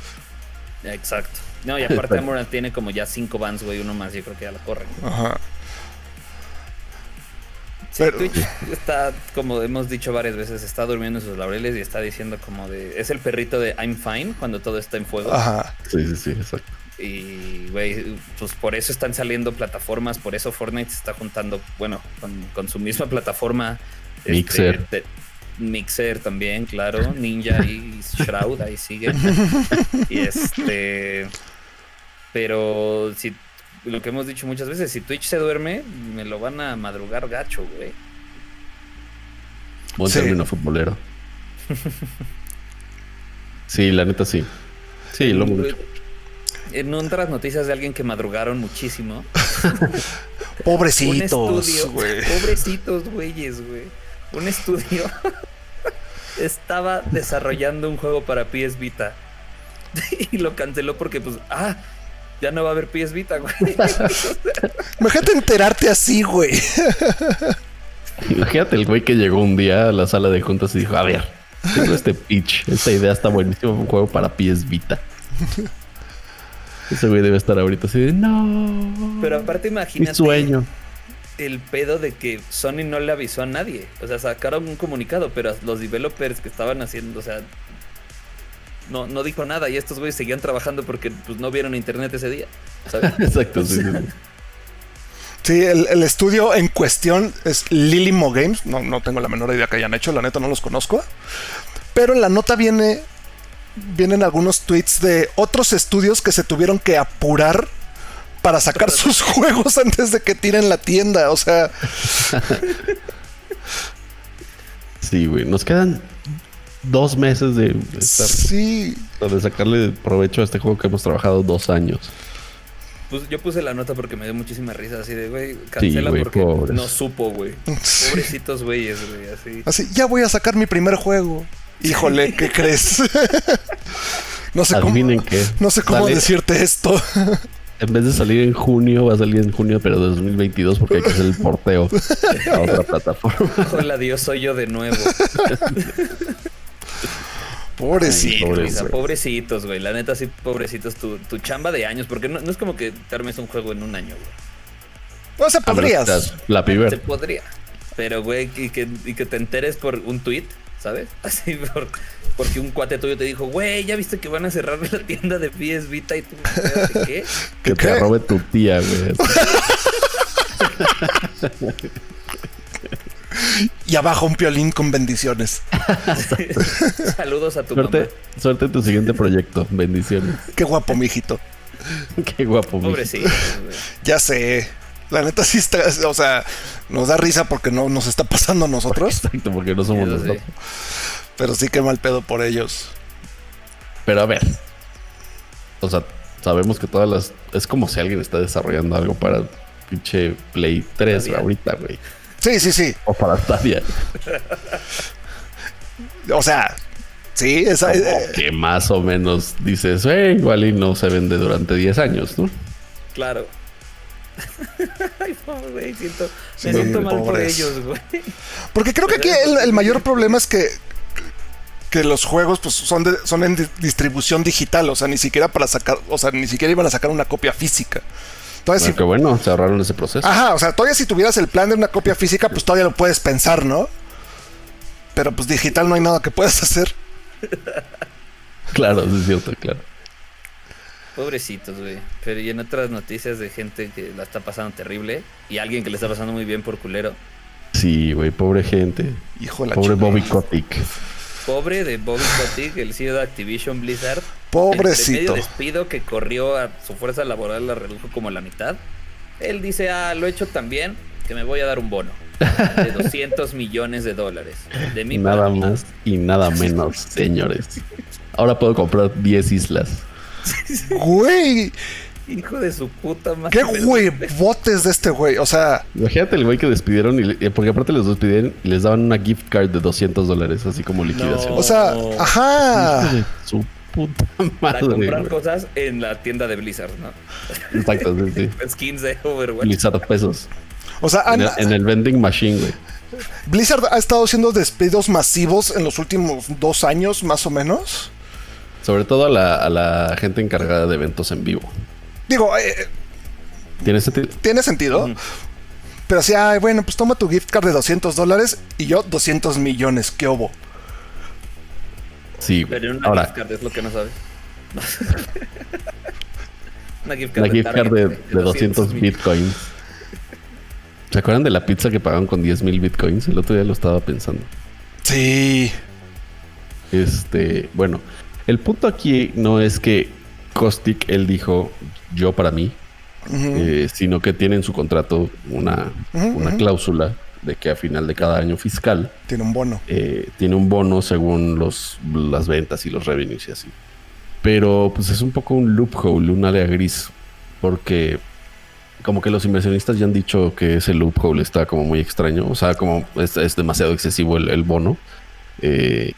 Exacto. No, y aparte Amorant tiene como ya cinco bans, güey, uno más, yo creo que ya la corren. Ajá. Sí, Twitch está, como hemos dicho varias veces, está durmiendo en sus laureles y está diciendo como de... Es el perrito de I'm fine cuando todo está en fuego. Ajá. Sí, sí, sí, exacto. Y, güey, pues por eso están saliendo plataformas, por eso Fortnite se está juntando, bueno, con, su misma plataforma. Este, Mixer. Mixer también, claro. Ninja y Shroud, ahí sigue. y este. Pero si lo que hemos dicho muchas veces, si Twitch se duerme, me lo van a madrugar gacho, güey. Buen término futbolero. sí, la neta sí. Sí, lo hemos dicho. En otras noticias de alguien que madrugaron muchísimo. Pobrecitos, güey. Pobrecitos, güeyes, güey un estudio estaba desarrollando un juego para PS Vita y lo canceló porque pues ah ya no va a haber PS Vita, güey. Imagínate enterarte así, güey. Imagínate el güey que llegó un día a la sala de juntas y dijo, a ver, Tengo este pitch, esta idea está buenísima, un juego para PS Vita. Ese güey debe estar ahorita así de no. Pero aparte imagínate. Mi sueño. El pedo de que Sony no le avisó a nadie. O sea, sacaron un comunicado, pero los developers que estaban haciendo, o sea, no, no dijo nada y estos güeyes seguían trabajando porque pues, no vieron internet ese día. Exacto, sí. Sí, el, estudio en cuestión es Lilimo Games. No, no tengo la menor idea que hayan hecho, la neta no los conozco. Pero en la nota viene vienen algunos tweets de otros estudios que se tuvieron que apurar para sacar sus juegos antes de que tiren la tienda. O sea. Sí, güey. Nos quedan dos meses de, sí. de sacarle provecho a este juego que hemos trabajado dos años. Pues yo puse la nota porque me dio muchísima risa, así de, güey, cancela porque no supo, güey. Pobrecitos güeyes, güey, así. Así, ya voy a sacar mi primer juego. Híjole, ¿qué crees? no sé cómo, no sé cómo decirte esto. En vez de salir en junio, va a salir en junio, pero de 2022 porque hay que hacer el porteo a otra plataforma. Hola Dios, soy yo de nuevo. Pobrecitos. pobrecitos, güey. La neta, sí, pobrecitos. Tu, tu chamba de años, porque no, es como que te armes un juego en un año, güey. O sea, podrías. La piber. Se podría. Pero, güey, y que, y que te enteres por un tweet, ¿sabes? Así, por, porque un cuate tuyo te dijo, güey, ¿ya viste que van a cerrar la tienda de PS Vita? Y tú, ¿qué? Que te robe tu tía, güey. y abajo un piolín con bendiciones. Saludos a tu suerte, mamá. Suerte en tu siguiente proyecto. Bendiciones. Qué guapo, mijito. Qué guapo, Pobrecito. ya sé. La neta sí está, o sea, nos da risa porque no nos está pasando a nosotros. Exacto, porque no somos nosotros. Pero sí que mal pedo por ellos. Pero a ver. O sea, sabemos que todas las. Es como si alguien está desarrollando algo para pinche Play 3 ahorita, güey. Sí, sí, sí. O para Stadia. o sea, sí, esa. Eh, que más o menos dices, eh, igual y no se vende durante 10 años, ¿no? Claro. Ay, güey, siento, me siento mal por ellos, güey. Porque creo que aquí el, mayor problema es que que los juegos pues son de, son en distribución digital, o sea, ni siquiera para sacar, o sea, ni siquiera iban a sacar una copia física. Entonces, bueno, bueno, se ahorraron ese proceso. Ajá, o sea, todavía si tuvieras el plan de una copia física, pues todavía lo puedes pensar, ¿no? Pero pues digital no hay nada que puedas hacer. claro, es cierto, claro. Pobrecitos, güey. Pero y en otras noticias de gente que la está pasando terrible y alguien que le está pasando muy bien por culero. Sí, güey, pobre gente. Hijo de la Pobre Bobby Kotick. Pobre de Bobby Kotick, el CEO de Activision Blizzard. Pobrecito. El medio despido que corrió a su fuerza laboral la redujo como la mitad. Él dice, ah, lo he hecho tan bien que me voy a dar un bono de 200 millones de dólares. De mi nada más y nada menos, señores. Ahora puedo comprar 10 islas. Güey. Hijo de su puta madre. Qué huevotes de este güey. O sea. Imagínate el güey que despidieron. Y, eh, porque aparte les despidieron y les daban una gift card de 200 dólares, así como liquidación. O sea, ajá. su puta madre. Para comprar cosas en la tienda de Blizzard, ¿no? Exacto, sí, Skins de Overwatch. Blizzard pesos. O sea, en, el, en el vending machine, güey. Blizzard ha estado haciendo despidos masivos en los últimos dos años, más o menos. Sobre todo a la, gente encargada de eventos en vivo. Digo, eh, ¿tiene sentido? Tiene sentido. Pero si, ay, bueno, pues toma tu gift card de 200 dólares y yo 200 millones. ¿Qué obo? Sí, Pero una Ahora, gift card es lo que no sabes. una gift card, de, 200, bitcoins. ¿Se acuerdan de la pizza que pagaron con 10 mil bitcoins? El otro día lo estaba pensando. Sí. Este, bueno, el punto aquí no es que Kostik, él dijo yo para mí, eh, sino que tiene en su contrato una, una cláusula de que a final de cada año fiscal tiene un bono. Eh, tiene un bono según los, las ventas y los revenues y así. Pero pues es un poco un loophole, un área gris, porque como que los inversionistas ya han dicho que ese loophole está como muy extraño, o sea, como es, demasiado excesivo el, bono. Eh,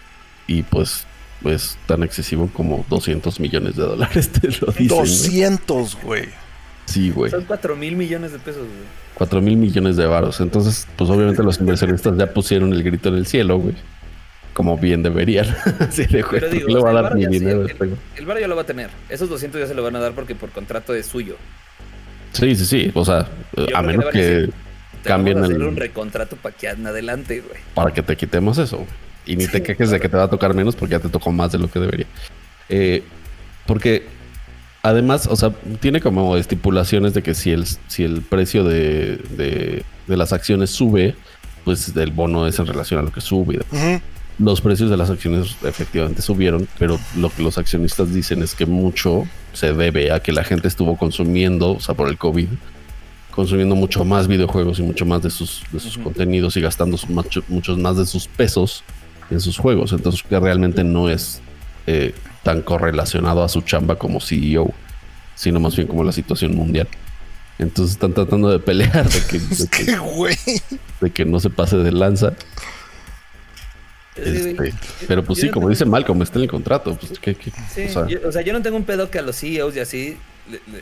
y pues es tan excesivo como 200 millones de dólares, te lo dicen. 200, güey. Sí, güey. Son 4 mil millones de pesos, güey. 4 mil millones de varos. Entonces, pues obviamente los inversionistas ya pusieron el grito en el cielo, güey. como bien deberían. sí, de Pero digo, le va a dar mi dinero. el, el, bar ya lo va a tener. Esos 200 ya se lo van a dar porque por contrato es suyo. Sí, sí, sí. O sea, a menos que, cambien el. un recontrato para que adelante, güey. Para que te quitemos eso. Y ni te quejes de que te va a tocar menos porque ya te tocó más de lo que debería. Eh, porque además, o sea, tiene como estipulaciones de que si el, si el precio de, de, las acciones sube, pues el bono es en relación a lo que sube. Los precios de las acciones efectivamente subieron, pero lo que los accionistas dicen es que mucho se debe a que la gente estuvo consumiendo, o sea, por el COVID, consumiendo mucho más videojuegos y mucho más de sus, de sus contenidos y gastando muchos más de sus pesos en sus juegos. Entonces, que realmente no es eh, tan correlacionado a su chamba como CEO, sino más bien como la situación mundial. Entonces están tratando de pelear de que, de que, no se pase de lanza. Este, pero pues sí, como dice Malcolm, está en el contrato. Pues, o, sea, yo, no tengo un pedo que a los CEOs y así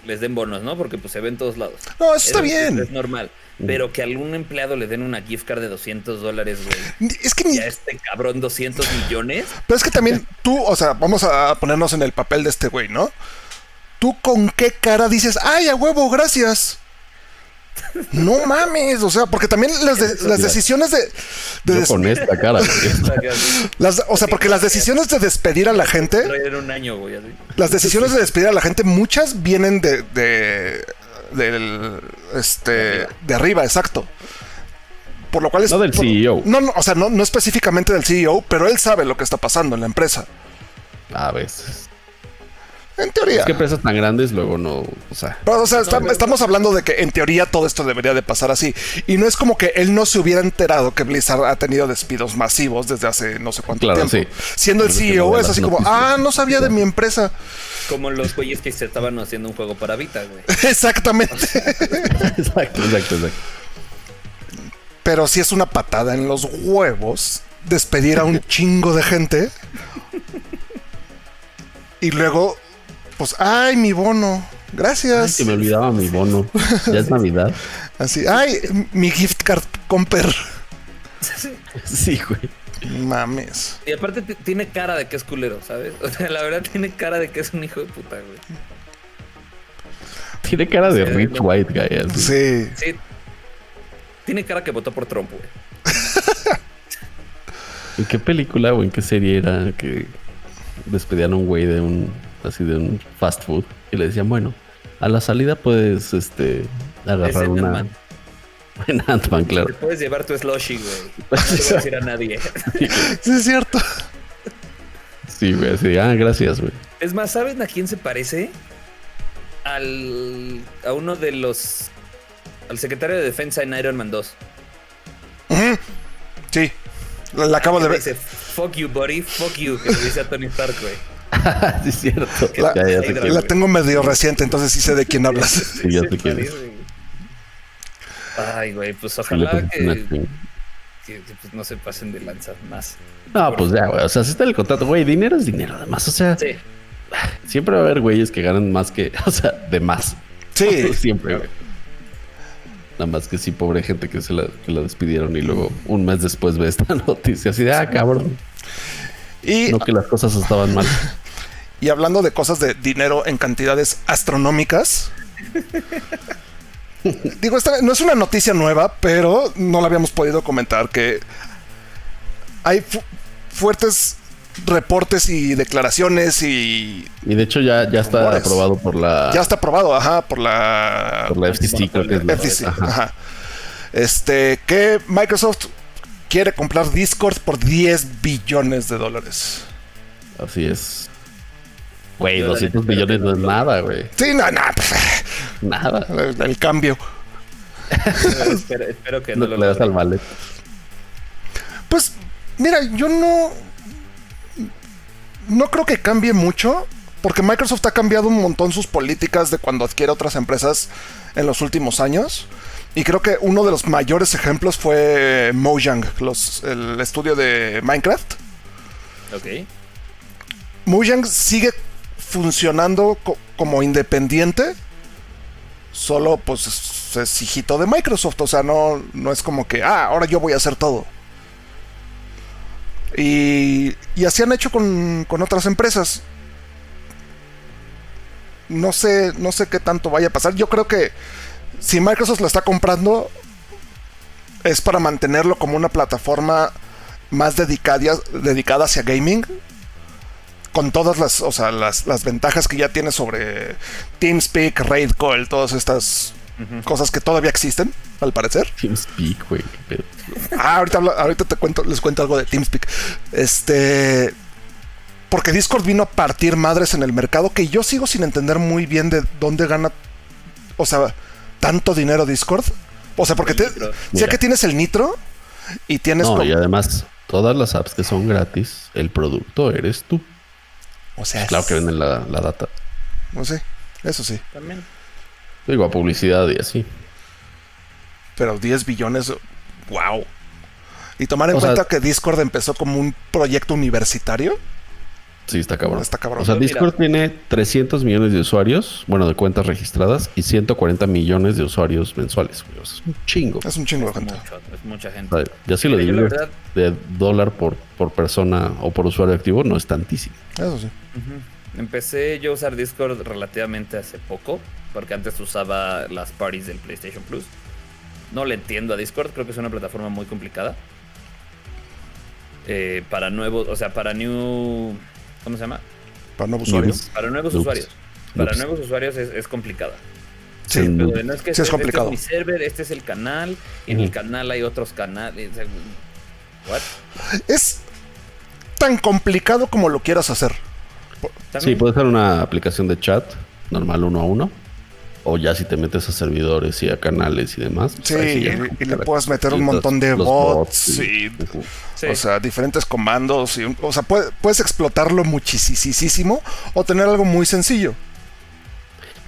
les den bonos, ¿no? Porque pues se ven en todos lados. No, eso está bien. Es normal. Pero que a algún empleado le den una gift card de 200 dólares, güey. Es que ni. a este cabrón 200 millones. Pero es que también tú, o sea, vamos a ponernos en el papel de este güey, ¿no? ¿Tú con qué cara dices, ay, a huevo, gracias? No mames, o sea, porque también las, las decisiones de. Yo con esta cara. las, o sea, porque las decisiones de despedir a la gente. Un año, güey, Las decisiones de despedir a la gente, muchas vienen de, de del este de arriba, exacto. Por lo cual es no del CEO. No, no, o sea, no, no específicamente del CEO, pero él sabe lo que está pasando en la empresa. A veces. En teoría. Es que empresas tan grandes luego no. O sea. o sea, estamos hablando de que en teoría todo esto debería de pasar así. Y no es como que él no se hubiera enterado que Blizzard ha tenido despidos masivos desde hace no sé cuánto tiempo. Siendo el CEO, es así como, ah, no sabía de mi empresa. Como los güeyes que se estaban haciendo un juego para Vita, güey. Exactamente. exacto, exacto, exacto. Pero si es una patada en los huevos despedir a un chingo de gente. Y luego pues, ay, mi bono. Gracias. Ay, que me olvidaba mi bono. Ya es Navidad. Así, ay, mi gift card comper. Sí, güey. Mames. Y aparte tiene cara de que es culero, ¿sabes? O sea, la verdad tiene cara de que es un hijo de puta, güey. Tiene cara de rich white guy. Así. Sí. Sí. Tiene cara que votó por Trump, güey. ¿En qué película o en qué serie era que despedían a un güey de un así de un fast food, y le decían, bueno, a la salida puedes este, agarrar una... En Ant-Man, claro. puedes llevar tu slushy, güey. No voy a decir a nadie. sí, es cierto. Sí, güey, así, ah, gracias, güey. Es más, ¿saben a quién se parece? Al, a uno de los... Al secretario de defensa en Iron Man 2. Sí, la, acabo de ver. Dice, fuck you, buddy, fuck you, que le dice a Tony Stark, güey. sí, es cierto. La, tengo medio reciente, entonces sí sé de quién hablas. sí, ya sé quién Ay, güey, pues ojalá que, pues, no se pasen de lanza más. No, pues ya, güey. O sea, si está el contrato, güey, dinero es dinero, además. O sea, siempre va a haber güeyes que ganan más que, o sea, de más. Sí. siempre, güey. Nada más que sí, pobre gente que se la, que la despidieron y luego un mes después ve esta noticia así de, ah, cabrón. Y, no que las cosas estaban mal. Y hablando de cosas de dinero en cantidades astronómicas. digo, esta no es una noticia nueva, pero no la habíamos podido comentar que hay fuertes reportes y declaraciones y... Y de hecho ya, ya está aprobado por la... Ya está aprobado, ajá, por la... Por la FTC, creo que es ajá. Este, que Microsoft quiere comprar Discord por 10 billones de dólares. Así es. Güey, 200 billones no es nada, güey. Sí, no, no. Nada. El, cambio. espero, que no, lo le das al mallet. Pues, mira, yo no. No creo que cambie mucho. Porque Microsoft ha cambiado un montón sus políticas de cuando adquiere otras empresas en los últimos años. Y creo que uno de los mayores ejemplos fue Mojang, los, el estudio de Minecraft. Ok. Mojang sigue funcionando como independiente. Solo pues es hijito de Microsoft. O sea, no, no es como que, ah, ahora yo voy a hacer todo. Y, y así han hecho con, con otras empresas. No sé, no sé qué tanto vaya a pasar. Yo creo que si Microsoft lo está comprando, es para mantenerlo como una plataforma más dedicada, dedicada hacia gaming. Con todas las, o sea, las, las ventajas que ya tiene sobre TeamSpeak, RaidCall, todas estas cosas que todavía existen, al parecer. TeamSpeak, güey. Ah, ahorita, ahorita te cuento, les cuento algo de TeamSpeak. Este. Porque Discord vino a partir madres en el mercado que yo sigo sin entender muy bien de dónde gana. O sea, tanto dinero Discord. O sea, porque te, ya que tienes el Nitro y tienes. No, y además, todas las apps que son gratis, el producto eres tú. O sea, claro que venden la, data. No sé, eso sí. También. Digo, a publicidad y así. Pero 10 billones, wow. Y tomar en cuenta que Discord empezó como un proyecto universitario. Sí, está cabrón. Está cabrón. O sea, Discord tiene 300 millones de usuarios, bueno, de cuentas registradas, y 140 millones de usuarios mensuales. es un chingo. Es un chingo de gente. es mucha gente. ya si lo divides de dólar por, por persona o por usuario activo, no es tantísimo. Eso sí. Empecé yo a usar Discord relativamente hace poco, porque antes usaba las parties del PlayStation Plus. No le entiendo a Discord, creo que es una plataforma muy complicada. Eh, para nuevos, o sea, para new ¿Cómo se llama? Para nuevos usuarios. Para nuevos usuarios. Para nuevos usuarios es, es complicada. Sí, no es que sí es complicado. Este es mi server, este es el canal, en el canal hay otros canales. ¿What? Es tan complicado como lo quieras hacer. Sí, puede ser una aplicación de chat normal uno a uno. O ya si te metes a servidores y a canales y demás. Pues sí, y, le puedes meter un montón de bots, y, o sea, diferentes comandos. Y, o sea, puedes explotarlo muchísimo o tener algo muy sencillo.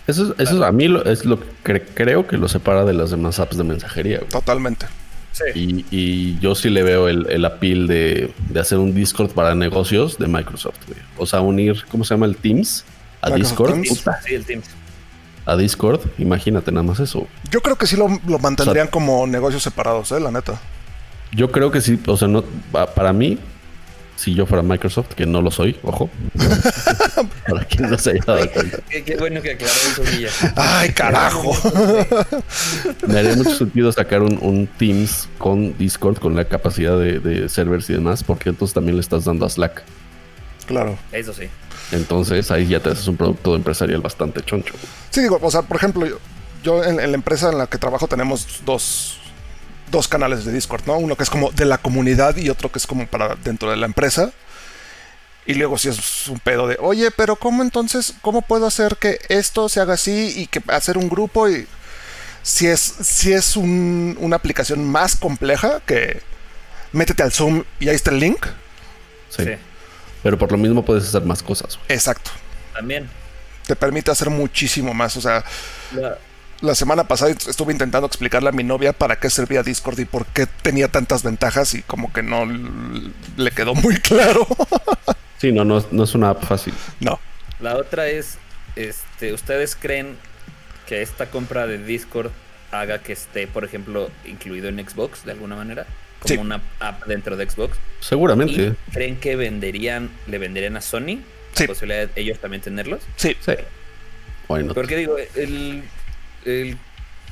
Eso, eso a mí es lo que creo que lo separa de las demás apps de mensajería. Totalmente. Sí. Y, yo sí le veo el, el appeal de, hacer un Discord para negocios de Microsoft. O sea, unir, ¿cómo se llama? El Teams a Discord. Sí, el Teams a Discord, imagínate nada más eso. Yo creo que sí lo, mantendrían como negocios separados, ¿eh? La neta. Yo creo que sí, o sea, no, para mí, si yo fuera Microsoft, que no lo soy, ojo, para quien no se haya dado cuenta. Qué, bueno que aclaró eso, Guilla. ¡Ay, carajo! Me haría mucho sentido sacar un, Teams con Discord, con la capacidad de, de servers y demás, porque entonces también le estás dando a Slack. Claro. Eso sí. Entonces ahí ya te haces un producto empresarial bastante choncho. Sí, digo, o sea, por ejemplo, yo, en, la empresa en la que trabajo tenemos dos, dos canales de Discord, ¿no? Uno que es como de la comunidad y otro que es como para dentro de la empresa. Y luego si es un pedo de, oye, pero ¿cómo entonces, cómo puedo hacer que esto se haga así y que hacer un grupo? Y si es, si es una aplicación más compleja que métete al Zoom y ahí está el link. sí. Pero por lo mismo puedes hacer más cosas. Exacto. También. Te permite hacer muchísimo más. O sea, la... semana pasada estuve intentando explicarle a mi novia para qué servía Discord y por qué tenía tantas ventajas y como que no le quedó muy claro. sí, no, no, no es una app fácil. No. La otra es, este, ¿ustedes creen que esta compra de Discord haga que esté, por ejemplo, incluido en Xbox de alguna manera? Como una app dentro de Xbox. Seguramente. ¿Creen que venderían, le venderían a Sony? Sí. La posibilidad de ellos también tenerlos. Sí. Sí. Porque digo, el,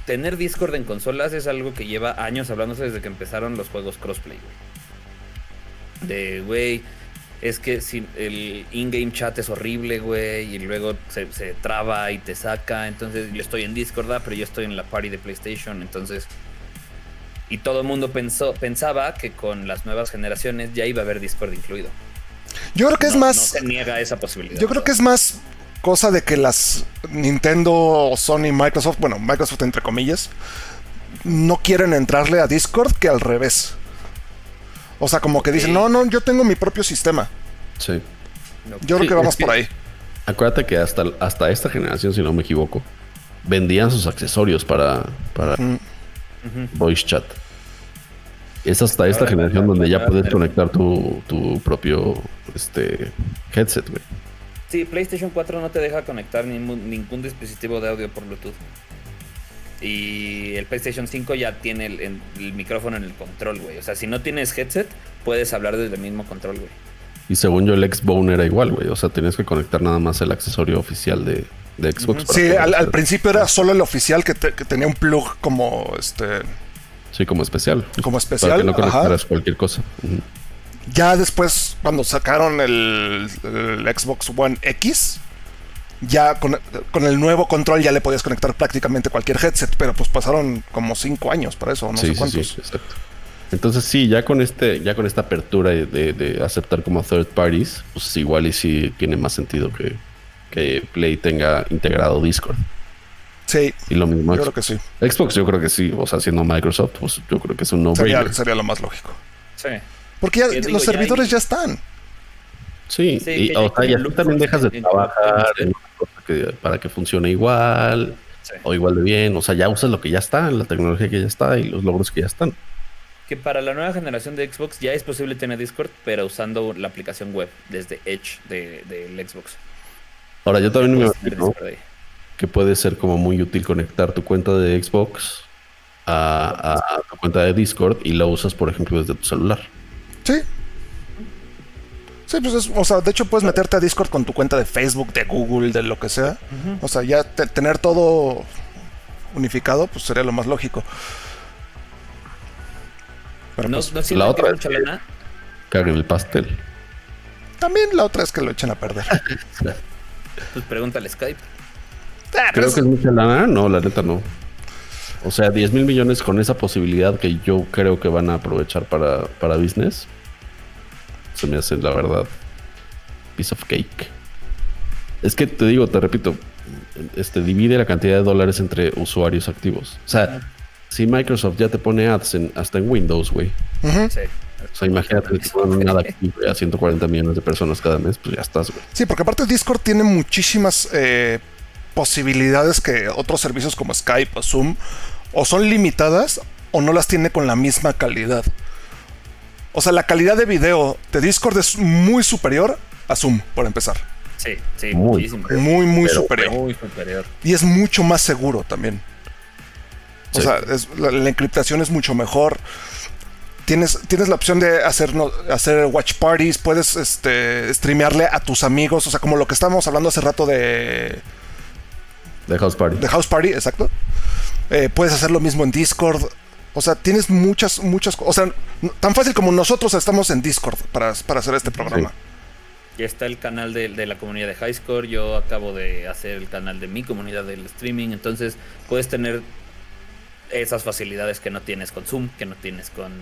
tener Discord en consolas es algo que lleva años hablándose desde que empezaron los juegos crossplay, De, güey, es que si el in-game chat es horrible, güey, y luego se, se, traba y te saca. Entonces yo estoy en Discord, ah, pero yo estoy en la party de PlayStation, entonces y todo el mundo pensó, pensaba que con las nuevas generaciones ya iba a haber Discord incluido. Yo creo que es más. No se niega esa posibilidad. Yo creo que es más cosa de que las Nintendo, Sony, Microsoft, bueno, Microsoft entre comillas, no quieren entrarle a Discord que al revés. O sea, como que dicen, no, no, yo tengo mi propio sistema. Sí. Yo creo que vamos por ahí. Acuérdate que hasta, hasta esta generación, si no me equivoco, vendían sus accesorios para, para voice chat. Es hasta esta generación donde ya puedes conectar tu, propio este, headset, güey. Sí, PlayStation 4 no te deja conectar ningún, ningún dispositivo de audio por Bluetooth. Y el PlayStation 5 ya tiene el, micrófono en el control, güey. O sea, si no tienes headset, puedes hablar desde el mismo control, güey. Y según yo, el Xbone era igual, güey. O sea, tenías que conectar nada más el accesorio oficial de, Xbox. Sí, al, principio era solo el oficial que, tenía un plug como este. Sí, como especial. Como especial. Para que no conectaras cualquier cosa. Ya después, cuando sacaron el, Xbox One X, ya con, el nuevo control ya le podías conectar prácticamente cualquier headset, pero pues pasaron como cinco años para eso, no sé cuántos. Sí, exacto. Entonces sí, ya con este, ya con esta apertura de, aceptar como third parties, pues igual y sí tiene más sentido que, Play tenga integrado Discord. Sí. Y lo mismo. Yo creo que sí. Xbox yo creo que sí. O sea, siendo Microsoft, pues yo creo que es un no sería, sería lo más lógico. Sí. Porque ya, los servidores ya, están. Sí, y, o sea, ya tú también dejas de trabajar para que funcione igual o igual de bien. O sea, ya usas lo que ya está, la tecnología que ya está y los logros que ya están que para la nueva generación de Xbox ya es posible tener Discord, pero usando la aplicación web desde Edge del de, Xbox. Ahora, yo también me imagino que puede ser como muy útil conectar tu cuenta de Xbox a, tu cuenta de Discord y la usas, por ejemplo, desde tu celular. Sí. Sí, pues o sea, de hecho puedes meterte a Discord con tu cuenta de Facebook, de Google, de lo que sea. O sea, ya tener todo unificado, pues sería lo más lógico no, pues, la otra es que el pastel. También la otra es que lo echen a perder. pues pregúntale Skype. Ah, creo que es mucha lana. No, la neta no. O sea, 10 mil millones con esa posibilidad que yo creo que van a aprovechar para, para business. Se me hace, la verdad, piece of cake. Es que te digo, te repito, este divide la cantidad de dólares entre usuarios activos. O sea, si Microsoft ya te pone ads hasta en Windows, güey. Sí. O sea, imagínate que ponen nada a 140 millones de personas cada mes, pues ya estás, güey. Sí, porque aparte Discord tiene muchísimas eh, posibilidades que otros servicios como Skype o Zoom o son limitadas o no las tiene con la misma calidad. O sea, la calidad de video de Discord es muy superior a Zoom, por empezar. Sí, sí, muy, muchísimo. Muy, muy superior. Muy superior. Y es mucho más seguro también. O sea, la, encriptación es mucho mejor. Tienes, tienes la opción de hacer, hacer watch parties, puedes este, streamearle a tus amigos, o sea, como lo que estábamos hablando hace rato de... De House Party. De House Party, exacto. Eh, puedes hacer lo mismo en Discord. O sea, tienes muchas, muchas cosas. O sea, tan fácil como nosotros estamos en Discord para, hacer este programa. Ya está el canal de, de, la comunidad de Highscore. Yo acabo de hacer el canal de mi comunidad del streaming. Entonces, puedes tener esas facilidades que no tienes con Zoom, que no tienes con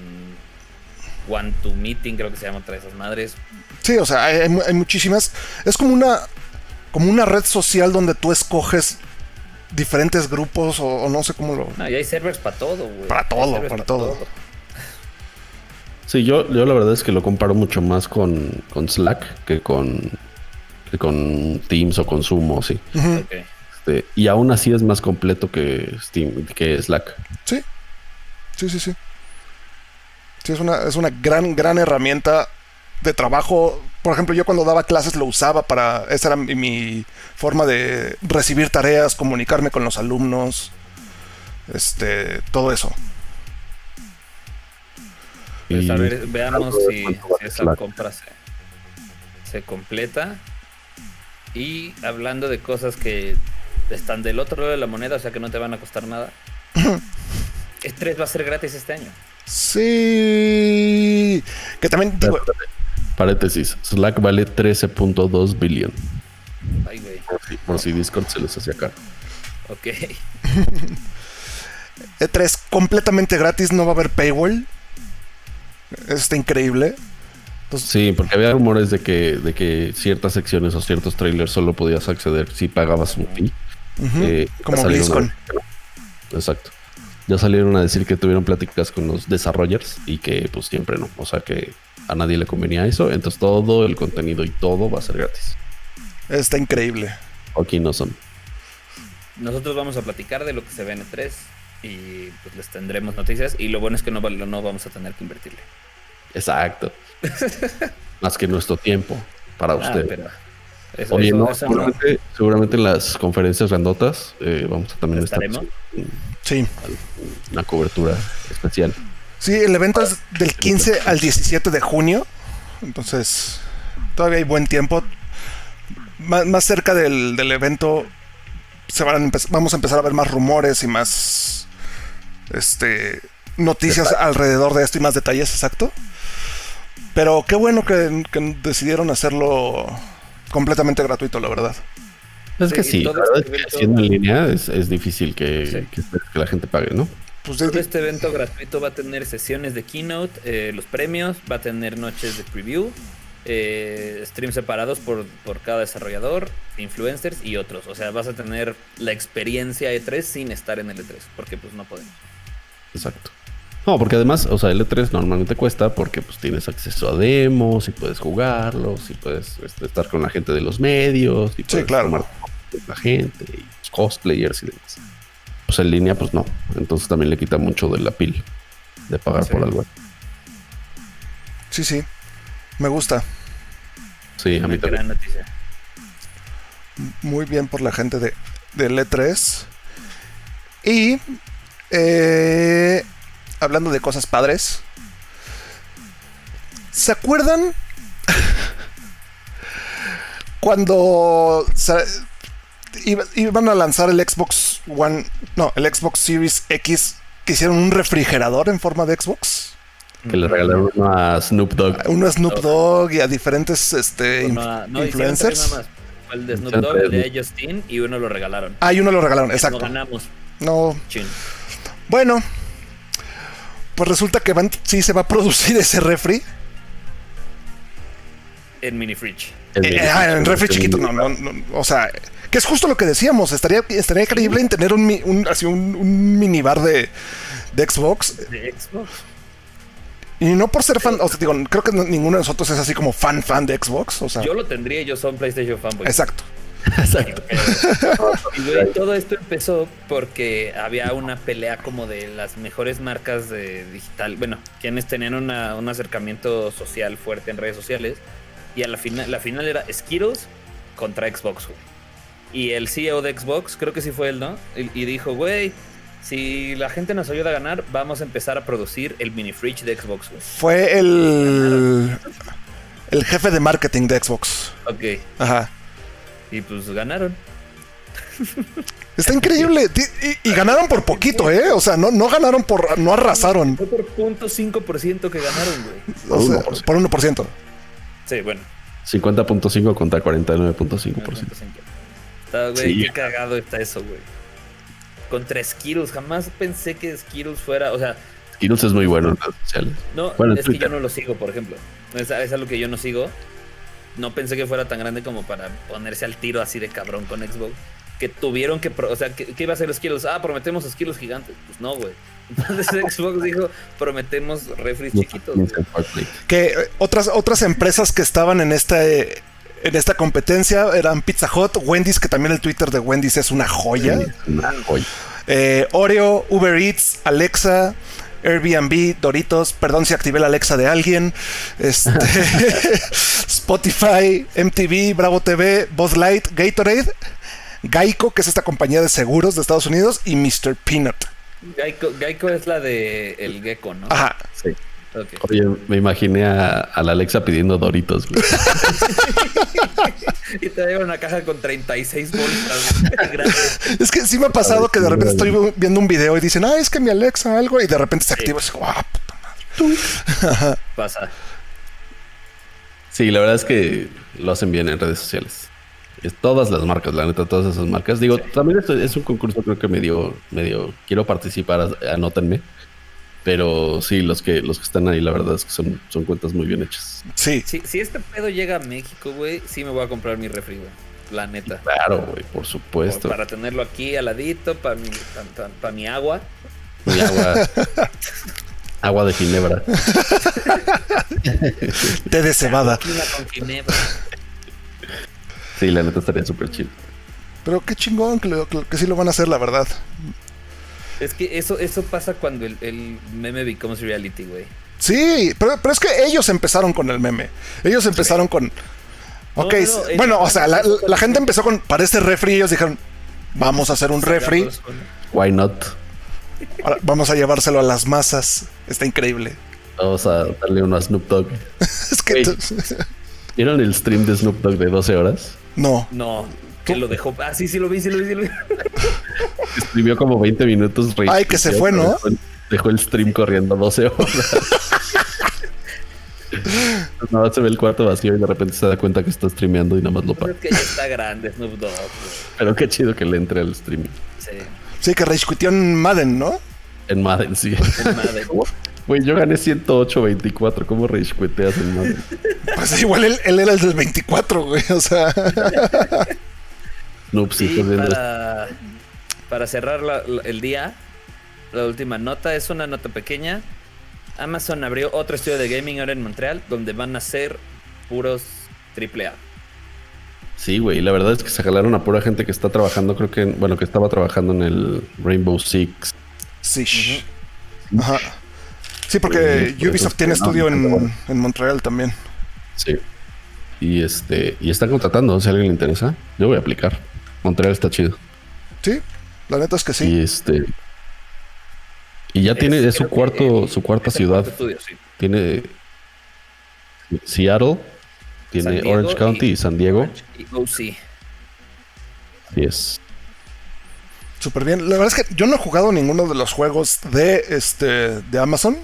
One to Meeting, creo que se llama otra de esas madres. Sí, o sea, hay, muchísimas. Es como una, como una red social donde tú escoges diferentes grupos o, no sé cómo lo. No, y hay servers para todo, güey. Para todo, para, todo. Sí, yo, yo la verdad es que lo comparo mucho más con, con Slack que con, que con Teams o con Zoom o sí. Este, y aún así es más completo que Steam, que Slack. Sí. Sí, sí, sí. Sí, es una, es una gran, gran herramienta de trabajo. Por ejemplo, yo cuando daba clases lo usaba para. Esa era mi, forma de recibir tareas, comunicarme con los alumnos. Este. todo eso. Pues a ver, veamos si, esa compra se, se completa. Y hablando de cosas que están del otro lado de la moneda, o sea que no te van a costar nada. E3 va a ser gratis este año. Sí. Que también Paréntesis. Slack vale 13.2 billion. Ay, güey. Por, si, Discord se les hacía acá. Ok. E3 completamente gratis, no va a haber paywall. Está increíble. sí, porque había rumores de que, de que ciertas secciones o ciertos trailers solo podías acceder si pagabas un fee. Eh, como BlizzCon. Exacto. Ya salieron a decir que tuvieron pláticas con los desarrollers y que pues siempre no. O sea que a nadie le convenía eso. Entonces todo el contenido y todo va a ser gratis. Está increíble. Aquí no son. Nosotros vamos a platicar de lo que se ve en E3 y pues les tendremos noticias. Y lo bueno es que no, no vamos a tener que invertirle. Exacto. Más que nuestro tiempo para ah, usted. Oye, no, seguramente, en las conferencias grandotas eh, vamos a también estar sí. una cobertura especial. Sí, el evento es del 15 al 17 de junio, entonces todavía hay buen tiempo. más cerca del, del evento se van vamos a empezar a ver más rumores y más este noticias alrededor de esto y más detalles, exacto. Pero qué bueno que, decidieron hacerlo completamente gratuito, la verdad. Es que sí, la verdad es que haciendo en línea es, difícil que, la gente pague, ¿no? Pues este evento gratuito va a tener sesiones de keynote, eh, los premios, va a tener noches de preview, eh, streams separados por, por, cada desarrollador, influencers y otros. O sea, vas a tener la experiencia E3 sin estar en el E3, porque pues no podemos. Exacto. No, porque además, o sea, el E3 normalmente cuesta porque pues tienes acceso a demos y puedes jugarlos y puedes este, estar con la gente de los medios y sí, claro. la gente y cosplayers y demás. Pues en línea, pues no. Entonces también le quita mucho de la pil de pagar por algo. Sí, sí. Me gusta. Sí, a mí también. noticia. Muy bien por la gente de, del E3. Y eh, hablando de cosas padres. ¿Se acuerdan? Cuando iban a lanzar el Xbox One, no, el Xbox Series X, que hicieron un refrigerador en forma de Xbox. Que le regalaron uno a Snoop Dogg. Uno a Snoop Dogg y a diferentes este, influencers. El de Snoop Dogg, el de Justin, y uno lo regalaron. Ah, y uno lo regalaron, exacto. No ganamos. No. Bueno, pues resulta que van, sí se va a producir ese refri. En mini fridge. Eh, ah, en refri chiquito, no, no, no, o sea, que es justo lo que decíamos, estaría, estaría increíble en tener un, un, así un, un minibar de, de Xbox. De Xbox. Y no por ser fan, o sea, digo, creo que ninguno de nosotros es así como fan fan de Xbox, o sea. Yo lo tendría, yo soy un PlayStation fanboy. Exacto. Exacto. y todo esto empezó porque había una pelea como de las mejores marcas de digital, bueno, quienes tenían una, un acercamiento social fuerte en redes sociales. Y a la final, la final era Skittles contra Xbox, Y el CEO de Xbox, creo que sí fue él, ¿no? Y, dijo, güey, si la gente nos ayuda a ganar, vamos a empezar a producir el mini fridge de Xbox. Fue el, el jefe de marketing de Xbox. Ok. Ajá. Y pues ganaron. Está increíble. Y, ganaron por poquito, ¿eh? O sea, no, no ganaron por. No arrasaron. Fue por .5% que ganaron, güey. O sea, por 1%. Sí, bueno. 50.5 contra 49.5%. Está, güey, qué cagado está eso, güey. Contra Skittles, jamás pensé que Skittles fuera, o sea... Skittles es muy bueno en redes sociales. No, es que yo no lo sigo, por ejemplo. Es, es algo que yo no sigo no pensé que fuera tan grande como para ponerse al tiro así de cabrón con Xbox. Que tuvieron que, o sea, ¿qué, iba a ser los kilos? Ah, prometemos los kilos gigantes. Pues no, güey. Entonces Xbox dijo, prometemos refres chiquitos. Que eh, otras, otras empresas que estaban en este en esta competencia eran Pizza Hut, Wendy's, que también el Twitter de Wendy's es una joya. una joya. Eh, Oreo, Uber Eats, Alexa, Airbnb, Doritos, perdón si activé la Alexa de alguien, este, Spotify, MTV, Bravo TV, Buzz Light, Gatorade, Geico, que es esta compañía de seguros de Estados Unidos, y Mr. Peanut. Geico, es la de el gecko, ¿no? Ajá. Sí. Oye, me imaginé a, la Alexa pidiendo Doritos. y te lleva una caja con 36 bolsas. es que sí me ha pasado que de repente estoy viendo un video y dicen, ah, es que mi Alexa algo, y de repente se activa y digo, ah, puta madre. Pasa. Sí, la verdad es que lo hacen bien en redes sociales. Es todas las marcas, la neta, todas esas marcas. Digo, también esto es un concurso, creo que medio, medio, quiero participar, anótenme. Pero sí, los que, los que están ahí, la verdad es que son, son cuentas muy bien hechas. Sí. Si este pedo llega a México, güey, sí me voy a comprar mi refri, güey. La neta. Claro, güey, por supuesto. para tenerlo aquí al ladito, para mi, para, mi agua. Mi agua. agua de ginebra. Té de cebada. Con ginebra. Sí, la neta estaría súper chido. Pero qué chingón que, que sí lo van a hacer, la verdad. Es que eso, eso pasa cuando el, meme becomes reality, güey. Sí, pero, pero, es que ellos empezaron con el meme. Ellos empezaron con. Ok, bueno, o sea, la, gente empezó con, para este refri, ellos dijeron, vamos a hacer un refri. Why not? vamos a llevárselo a las masas. Está increíble. Vamos a darle uno a Snoop Dogg. es que... ¿Vieron el stream de Snoop Dogg de 12 horas? No. No. Que lo dejó. Ah, sí, sí lo vi, sí lo vi, sí lo vi. Escribió como 20 minutos. Ay, que se fue, ¿no? Dejó el stream corriendo 12 horas. nada se ve el cuarto vacío y de repente se da cuenta que está streameando y nada más lo paga. Es que ya está grande Snoop Dogg. Pero qué chido que le entre al streaming. Sí. Sí, que rage en Madden, ¿no? En Madden, sí. En Madden. Güey, yo gané 108-24. ¿Cómo rage en Madden? Pues igual él, era el del 24, güey. O sea. Pues para, para cerrar el día, la última nota es una nota pequeña. Amazon abrió otro estudio de gaming ahora en Montreal donde van a ser puros AAA. Sí, güey, la verdad es que se jalaron a pura gente que está trabajando, creo que, bueno, que estaba trabajando en el Rainbow Six. Sí. Ajá. Sí, porque Ubisoft tiene estudio en, en, Montreal también. Sí. Y este, y está contratando, si a alguien le interesa, yo voy a aplicar. Montreal está chido. Sí, la neta es que sí. Y este, y ya tiene, es su cuarto, su cuarta ciudad. Tiene Seattle, tiene Orange County y, San Diego. Y OC. Sí es. Súper bien. La verdad es que yo no he jugado ninguno de los juegos de este de Amazon.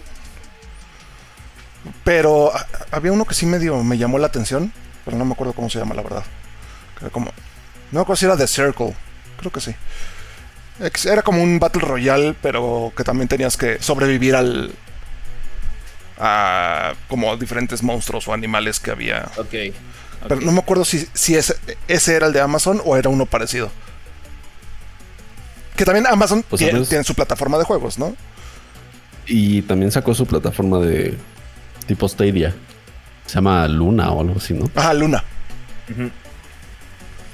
Pero había uno que sí medio me llamó la atención. Pero no me acuerdo cómo se llama, la verdad. como. No me acuerdo si era The Circle. Creo que sí. Era como un Battle Royale, pero que también tenías que sobrevivir al. a. como diferentes monstruos o animales que había. Ok. Pero no me acuerdo si, si ese, ese, era el de Amazon o era uno parecido. Que también Amazon pues tiene, su plataforma de juegos, ¿no? Y también sacó su plataforma de tipo Stadia. Se llama Luna o algo así, ¿no? Ajá, Luna.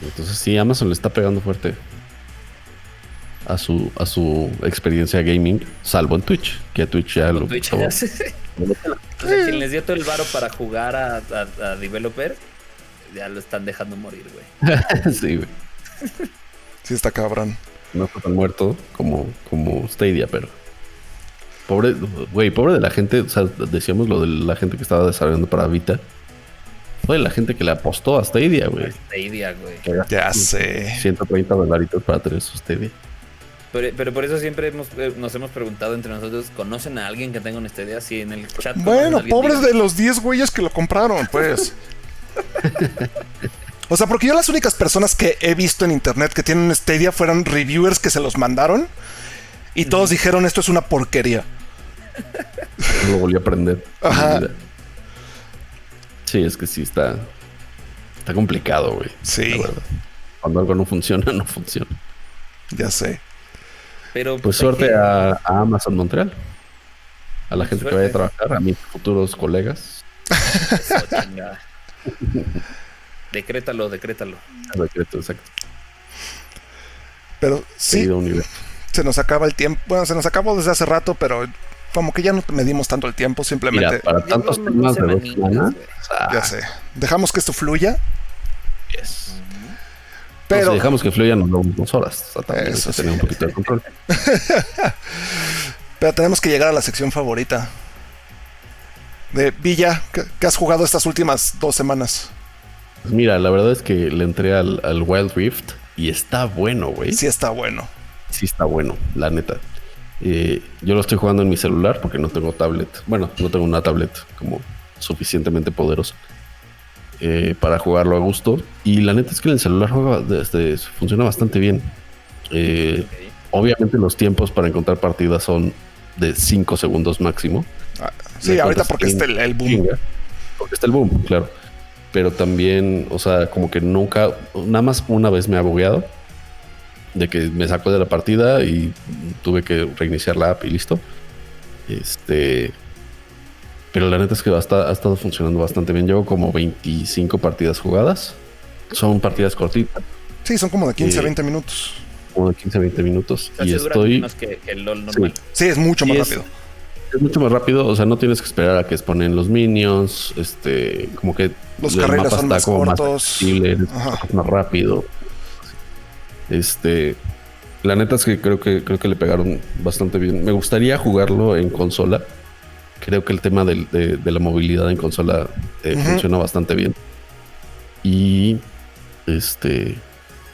Entonces sí, Amazon le está pegando fuerte a su, a su experiencia gaming, salvo en Twitch, que a Twitch ya lo... Twitch quien les dio todo el varo para jugar a, a, developer, ya lo están dejando morir, güey. sí, güey. Sí está cabrón. No está tan muerto como, como Stadia, pero... Pobre, güey, pobre de la gente, o sea, decíamos lo de la gente que estaba desarrollando para Vita. Fue la gente que le apostó a Stadia, güey. Stadia, güey. Ya sé. 130 dolaritos para tener su Stadia. Pero, por eso siempre eh, nos hemos preguntado entre nosotros, ¿conocen a alguien que tenga una idea así en el chat? Bueno, pobres de los 10 güeyes que lo compraron, pues. o sea, porque yo las únicas personas que he visto en internet que tienen Stadia fueron reviewers que se los mandaron y todos dijeron esto es una porquería. lo volví a aprender. Ajá. Sí, es que sí está. Está complicado, güey. Sí. Cuando algo no funciona, no funciona. Ya sé pues, pues suerte a, Amazon Montreal. A la gente que vaya a trabajar, a mis futuros colegas. decrétalo, decrétalo. Decreto, exacto. Pero sí. Se nos acaba el tiempo. Bueno, se nos acabó desde hace rato, pero como que ya no medimos tanto el tiempo, simplemente. para tantos temas de dos Ya sé. Dejamos que esto fluya. Yes. Pero si dejamos que fluyan dos horas. Eso sí. un poquito de control. Pero tenemos que llegar a la sección favorita. De Villa, ¿qué, has jugado estas últimas dos semanas? Pues mira, la verdad es que le entré al, Wild Rift y está bueno, güey. Sí está bueno. Sí está bueno, la neta. Eh, yo lo estoy jugando en mi celular porque no tengo tablet. Bueno, no tengo una tablet como suficientemente poderosa. Eh, para jugarlo a gusto. Y la neta es que el celular juega, este, funciona bastante bien. Eh, obviamente los tiempos para encontrar partidas son de 5 segundos máximo. Ah, sí, ahorita porque está el, boom. porque está el boom, claro. Pero también, o sea, como que nunca, nada más una vez me ha bugueado. De que me sacó de la partida y tuve que reiniciar la app y listo. Este, pero la neta es que ha estado, funcionando bastante bien. Llevo como 25 partidas jugadas. Son partidas cortitas. Sí, son como de 15 a 20 minutos. Como de 15 a 20 minutos. y estoy. que, el LOL normal. Sí. es mucho más rápido. es mucho más rápido, o sea, no tienes que esperar a que exponen los minions, este, como que los carriles son más cortos, más, más rápido. Este, la neta es que creo que creo que le pegaron bastante bien. Me gustaría jugarlo en consola. Creo que el tema de, la movilidad en consola eh, funciona bastante bien. Y este,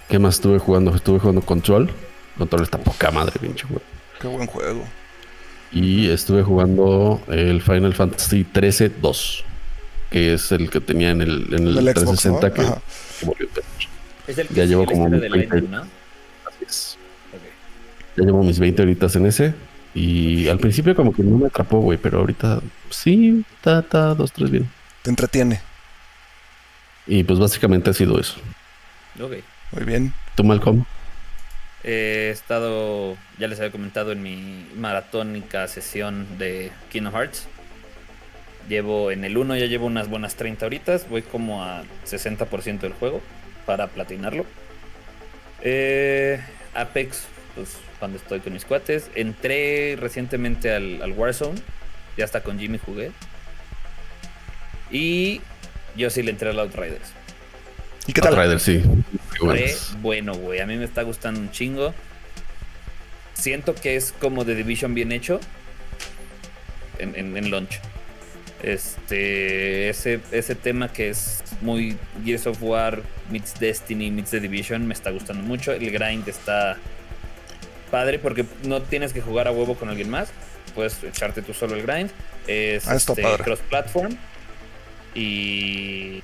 ¿qué más estuve jugando? Estuve jugando Control. Control está poca madre, pinche juego. Qué buen juego. Y estuve jugando el Final Fantasy 13 2, que es el que tenía en el, en el, 360 que, volvió Es el que ya llevo como mis 20, ¿no? Así es. Ya llevo mis 20 horitas en ese. Y al principio como que no me atrapó, güey, pero ahorita sí, está, está, dos, tres bien. Te entretiene. Y pues básicamente ha sido eso. Ok. Muy bien. ¿Tú, Malcolm? He estado, ya les había comentado en mi maratónica sesión de Kingdom Hearts. Llevo en el 1 ya llevo unas buenas 30 horitas, voy como a 60% del juego para platinarlo. Eh, Apex, pues cuando estoy con mis cuates. Entré recientemente al, al Warzone, ya hasta con Jimmy jugué. Y yo sí le entré al Outriders. ¿Y qué tal? Outriders, sí. bueno, güey. A mí me está gustando un chingo. Siento que es como The Division bien hecho. En, en, launch. Este. Ese, ese tema que es muy Gears of War meets Destiny meets The Division me está gustando mucho. El grind está padre porque no tienes que jugar a huevo con alguien más. Puedes echarte tú solo el grind. Es ah, este, cross platform. Y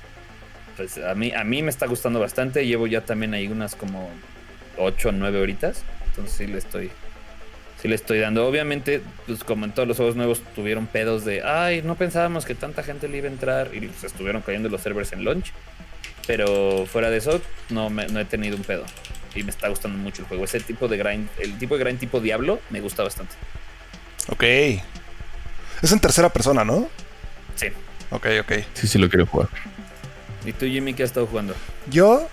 pues a mí, a mí me está gustando bastante. Llevo ya también ahí unas como 8 o 9 horitas. Entonces sí le estoy. Sí le estoy dando. Obviamente, pues como en todos los juegos nuevos tuvieron pedos de ay, no pensábamos que tanta gente le iba a entrar. Y pues, estuvieron cayendo los servers en launch. Pero fuera de eso, no, me, no he tenido un pedo. Y me está gustando mucho el juego. Ese tipo de grind, el tipo de grind tipo Diablo, me gusta bastante. Ok. Es en tercera persona, ¿no? Sí. Ok, ok. Sí, sí lo quiero jugar. ¿Y tú, Jimmy, qué has estado jugando? Yo.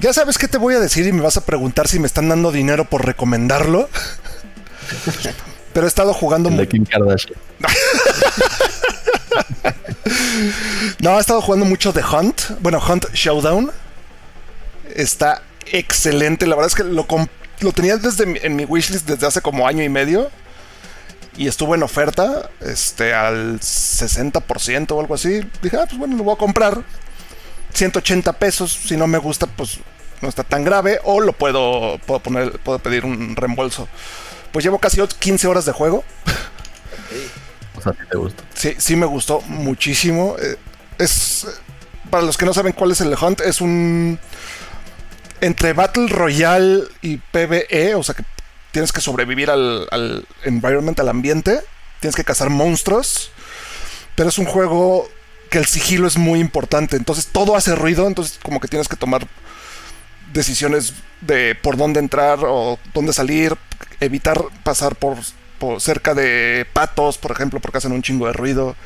Ya sabes qué te voy a decir y me vas a preguntar si me están dando dinero por recomendarlo. Pero he estado jugando. De Kim Kardashian. no, he estado jugando mucho The Hunt. Bueno, Hunt Showdown. Está excelente. La verdad es que lo, lo tenía desde en mi wishlist desde hace como año y medio y estuvo en oferta este, al 60% o algo así. Dije, ah, pues bueno, lo voy a comprar. 180 pesos. Si no me gusta, pues no está tan grave. O lo puedo, puedo, poner, puedo pedir un reembolso. Pues llevo casi 15 horas de juego. O sea, ¿te gusta? Sí, sí me gustó muchísimo. Eh, es. Para los que no saben cuál es el Hunt, es un. Entre Battle Royale y PvE, o sea que tienes que sobrevivir al, al environment, al ambiente, tienes que cazar monstruos, pero es un juego que el sigilo es muy importante, entonces todo hace ruido, entonces como que tienes que tomar decisiones de por dónde entrar o dónde salir, evitar pasar por, cerca de patos, por ejemplo, porque hacen un chingo de ruido,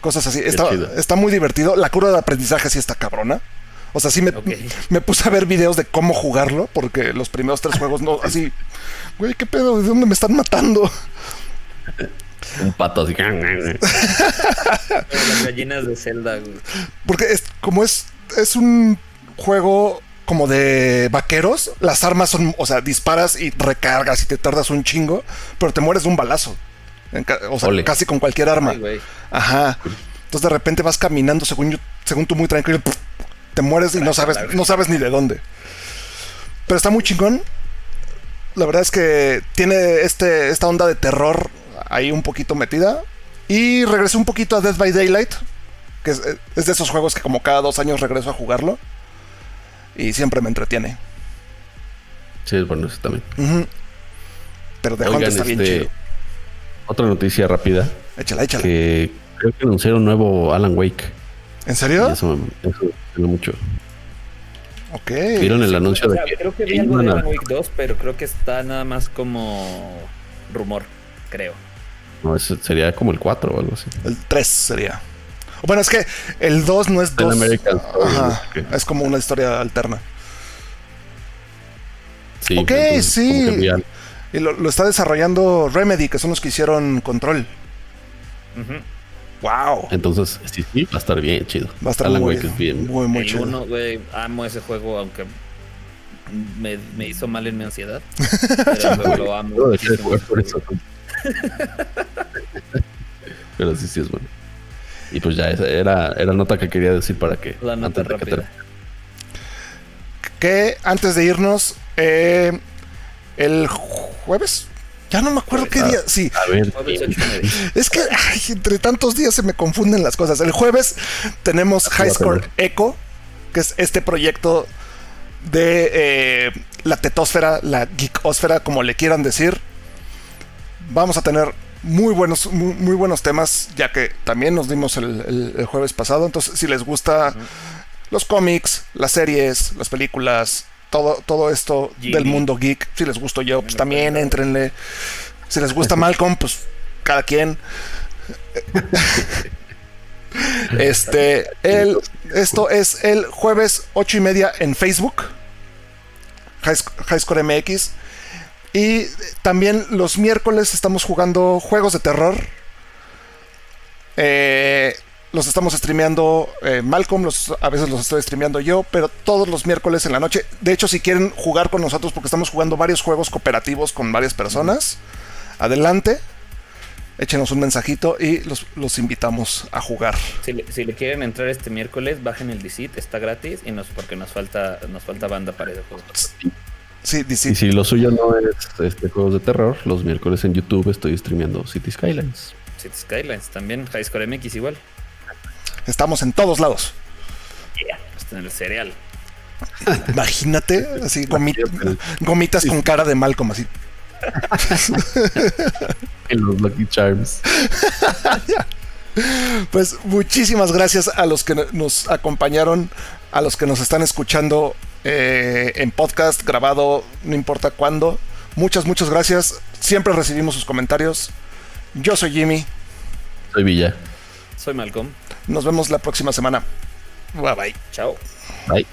cosas así. Está, está, muy divertido. La cura de aprendizaje sí está cabrona. O sea, sí me, me, puse a ver videos de cómo jugarlo, porque los primeros tres juegos no, así, güey, ¿qué pedo? ¿De dónde me están matando? Un pato así. Las gallinas de Zelda, güey. Porque es, como es, es un juego como de vaqueros, las armas son, o sea, disparas y recargas y te tardas un chingo, pero te mueres de un balazo. O sea, casi con cualquier arma. Ajá. Entonces de repente vas caminando según según tú muy tranquilo te mueres y no sabes, no sabes ni de dónde. Pero está muy chingón. La verdad es que tiene este, esta onda de terror ahí un poquito metida. Y regresé un poquito a Death by Daylight. Que es, de esos juegos que como cada dos años regreso a jugarlo. Y siempre me entretiene. Sí, es bueno eso también. Pero de Oigan, está bien este, chido. Otra noticia rápida. Échala, échala. Que creo que anunciaron un nuevo Alan Wake. ¿En serio? eso, eso mucho. Ok. Vieron el anuncio de que. Creo que vi algo de Alan Wake 2, pero creo que está nada más como rumor, creo. No, ese sería como el 4 o algo así. El 3 sería. Bueno, es que el 2 no es 2. Ajá, es como una historia alterna. Sí, ok, sí. Y lo, está desarrollando Remedy, que son los que hicieron Control. Wow. Entonces, sí, sí, va a estar bien chido. Va a estar muy, bien. muy, muy chido. Uno, güey, amo ese juego, aunque me, me, hizo mal en mi ansiedad. Pero lo amo. No, por eso. pero sí, sí es bueno. Y pues ya, esa era, era nota que quería decir para que. La nota rápida. Que, antes de irnos, eh, el jueves. Ya no me acuerdo qué día. Sí. A ver. Es que entre tantos días se me confunden las cosas. El jueves tenemos High Score Echo, que es este proyecto de eh, la tetosfera, la geekosfera, como le quieran decir. Vamos a tener muy buenos, muy, buenos temas, ya que también nos dimos el, jueves pasado. Entonces, si les gusta los cómics, las series, las películas, todo, todo esto del mundo geek, si les gusto yo, pues también entrenle. Si les gusta Malcolm, pues cada quien. este, el, esto es el jueves 8 y media en Facebook, Highscore MX. Y también los miércoles estamos jugando juegos de terror. Eh, los estamos streameando eh, Malcolm, los, a veces los estoy streameando yo, pero todos los miércoles en la noche. De hecho, si quieren jugar con nosotros, porque estamos jugando varios juegos cooperativos con varias personas, adelante. Échenos un mensajito y los, invitamos a jugar. Si le, quieren entrar este miércoles, bajen el Dicit, está gratis y nos, porque nos falta, nos falta banda para ese juego. Sí, Y si lo suyo no es este juegos de terror, los miércoles en YouTube estoy streameando City Skylines. City Skylines, también High Score MX igual. Estamos en todos lados. Está en el cereal. Imagínate, así gomitas con cara de mal como así. en los Lucky Charms. pues muchísimas gracias a los que nos acompañaron, a los que nos están escuchando eh, en podcast, grabado, no importa cuándo. Muchas, muchas gracias. Siempre recibimos sus comentarios. Yo soy Jimmy. Soy Villa. Soy Malcolm. Nos vemos la próxima semana. Bye bye. Chao. Bye.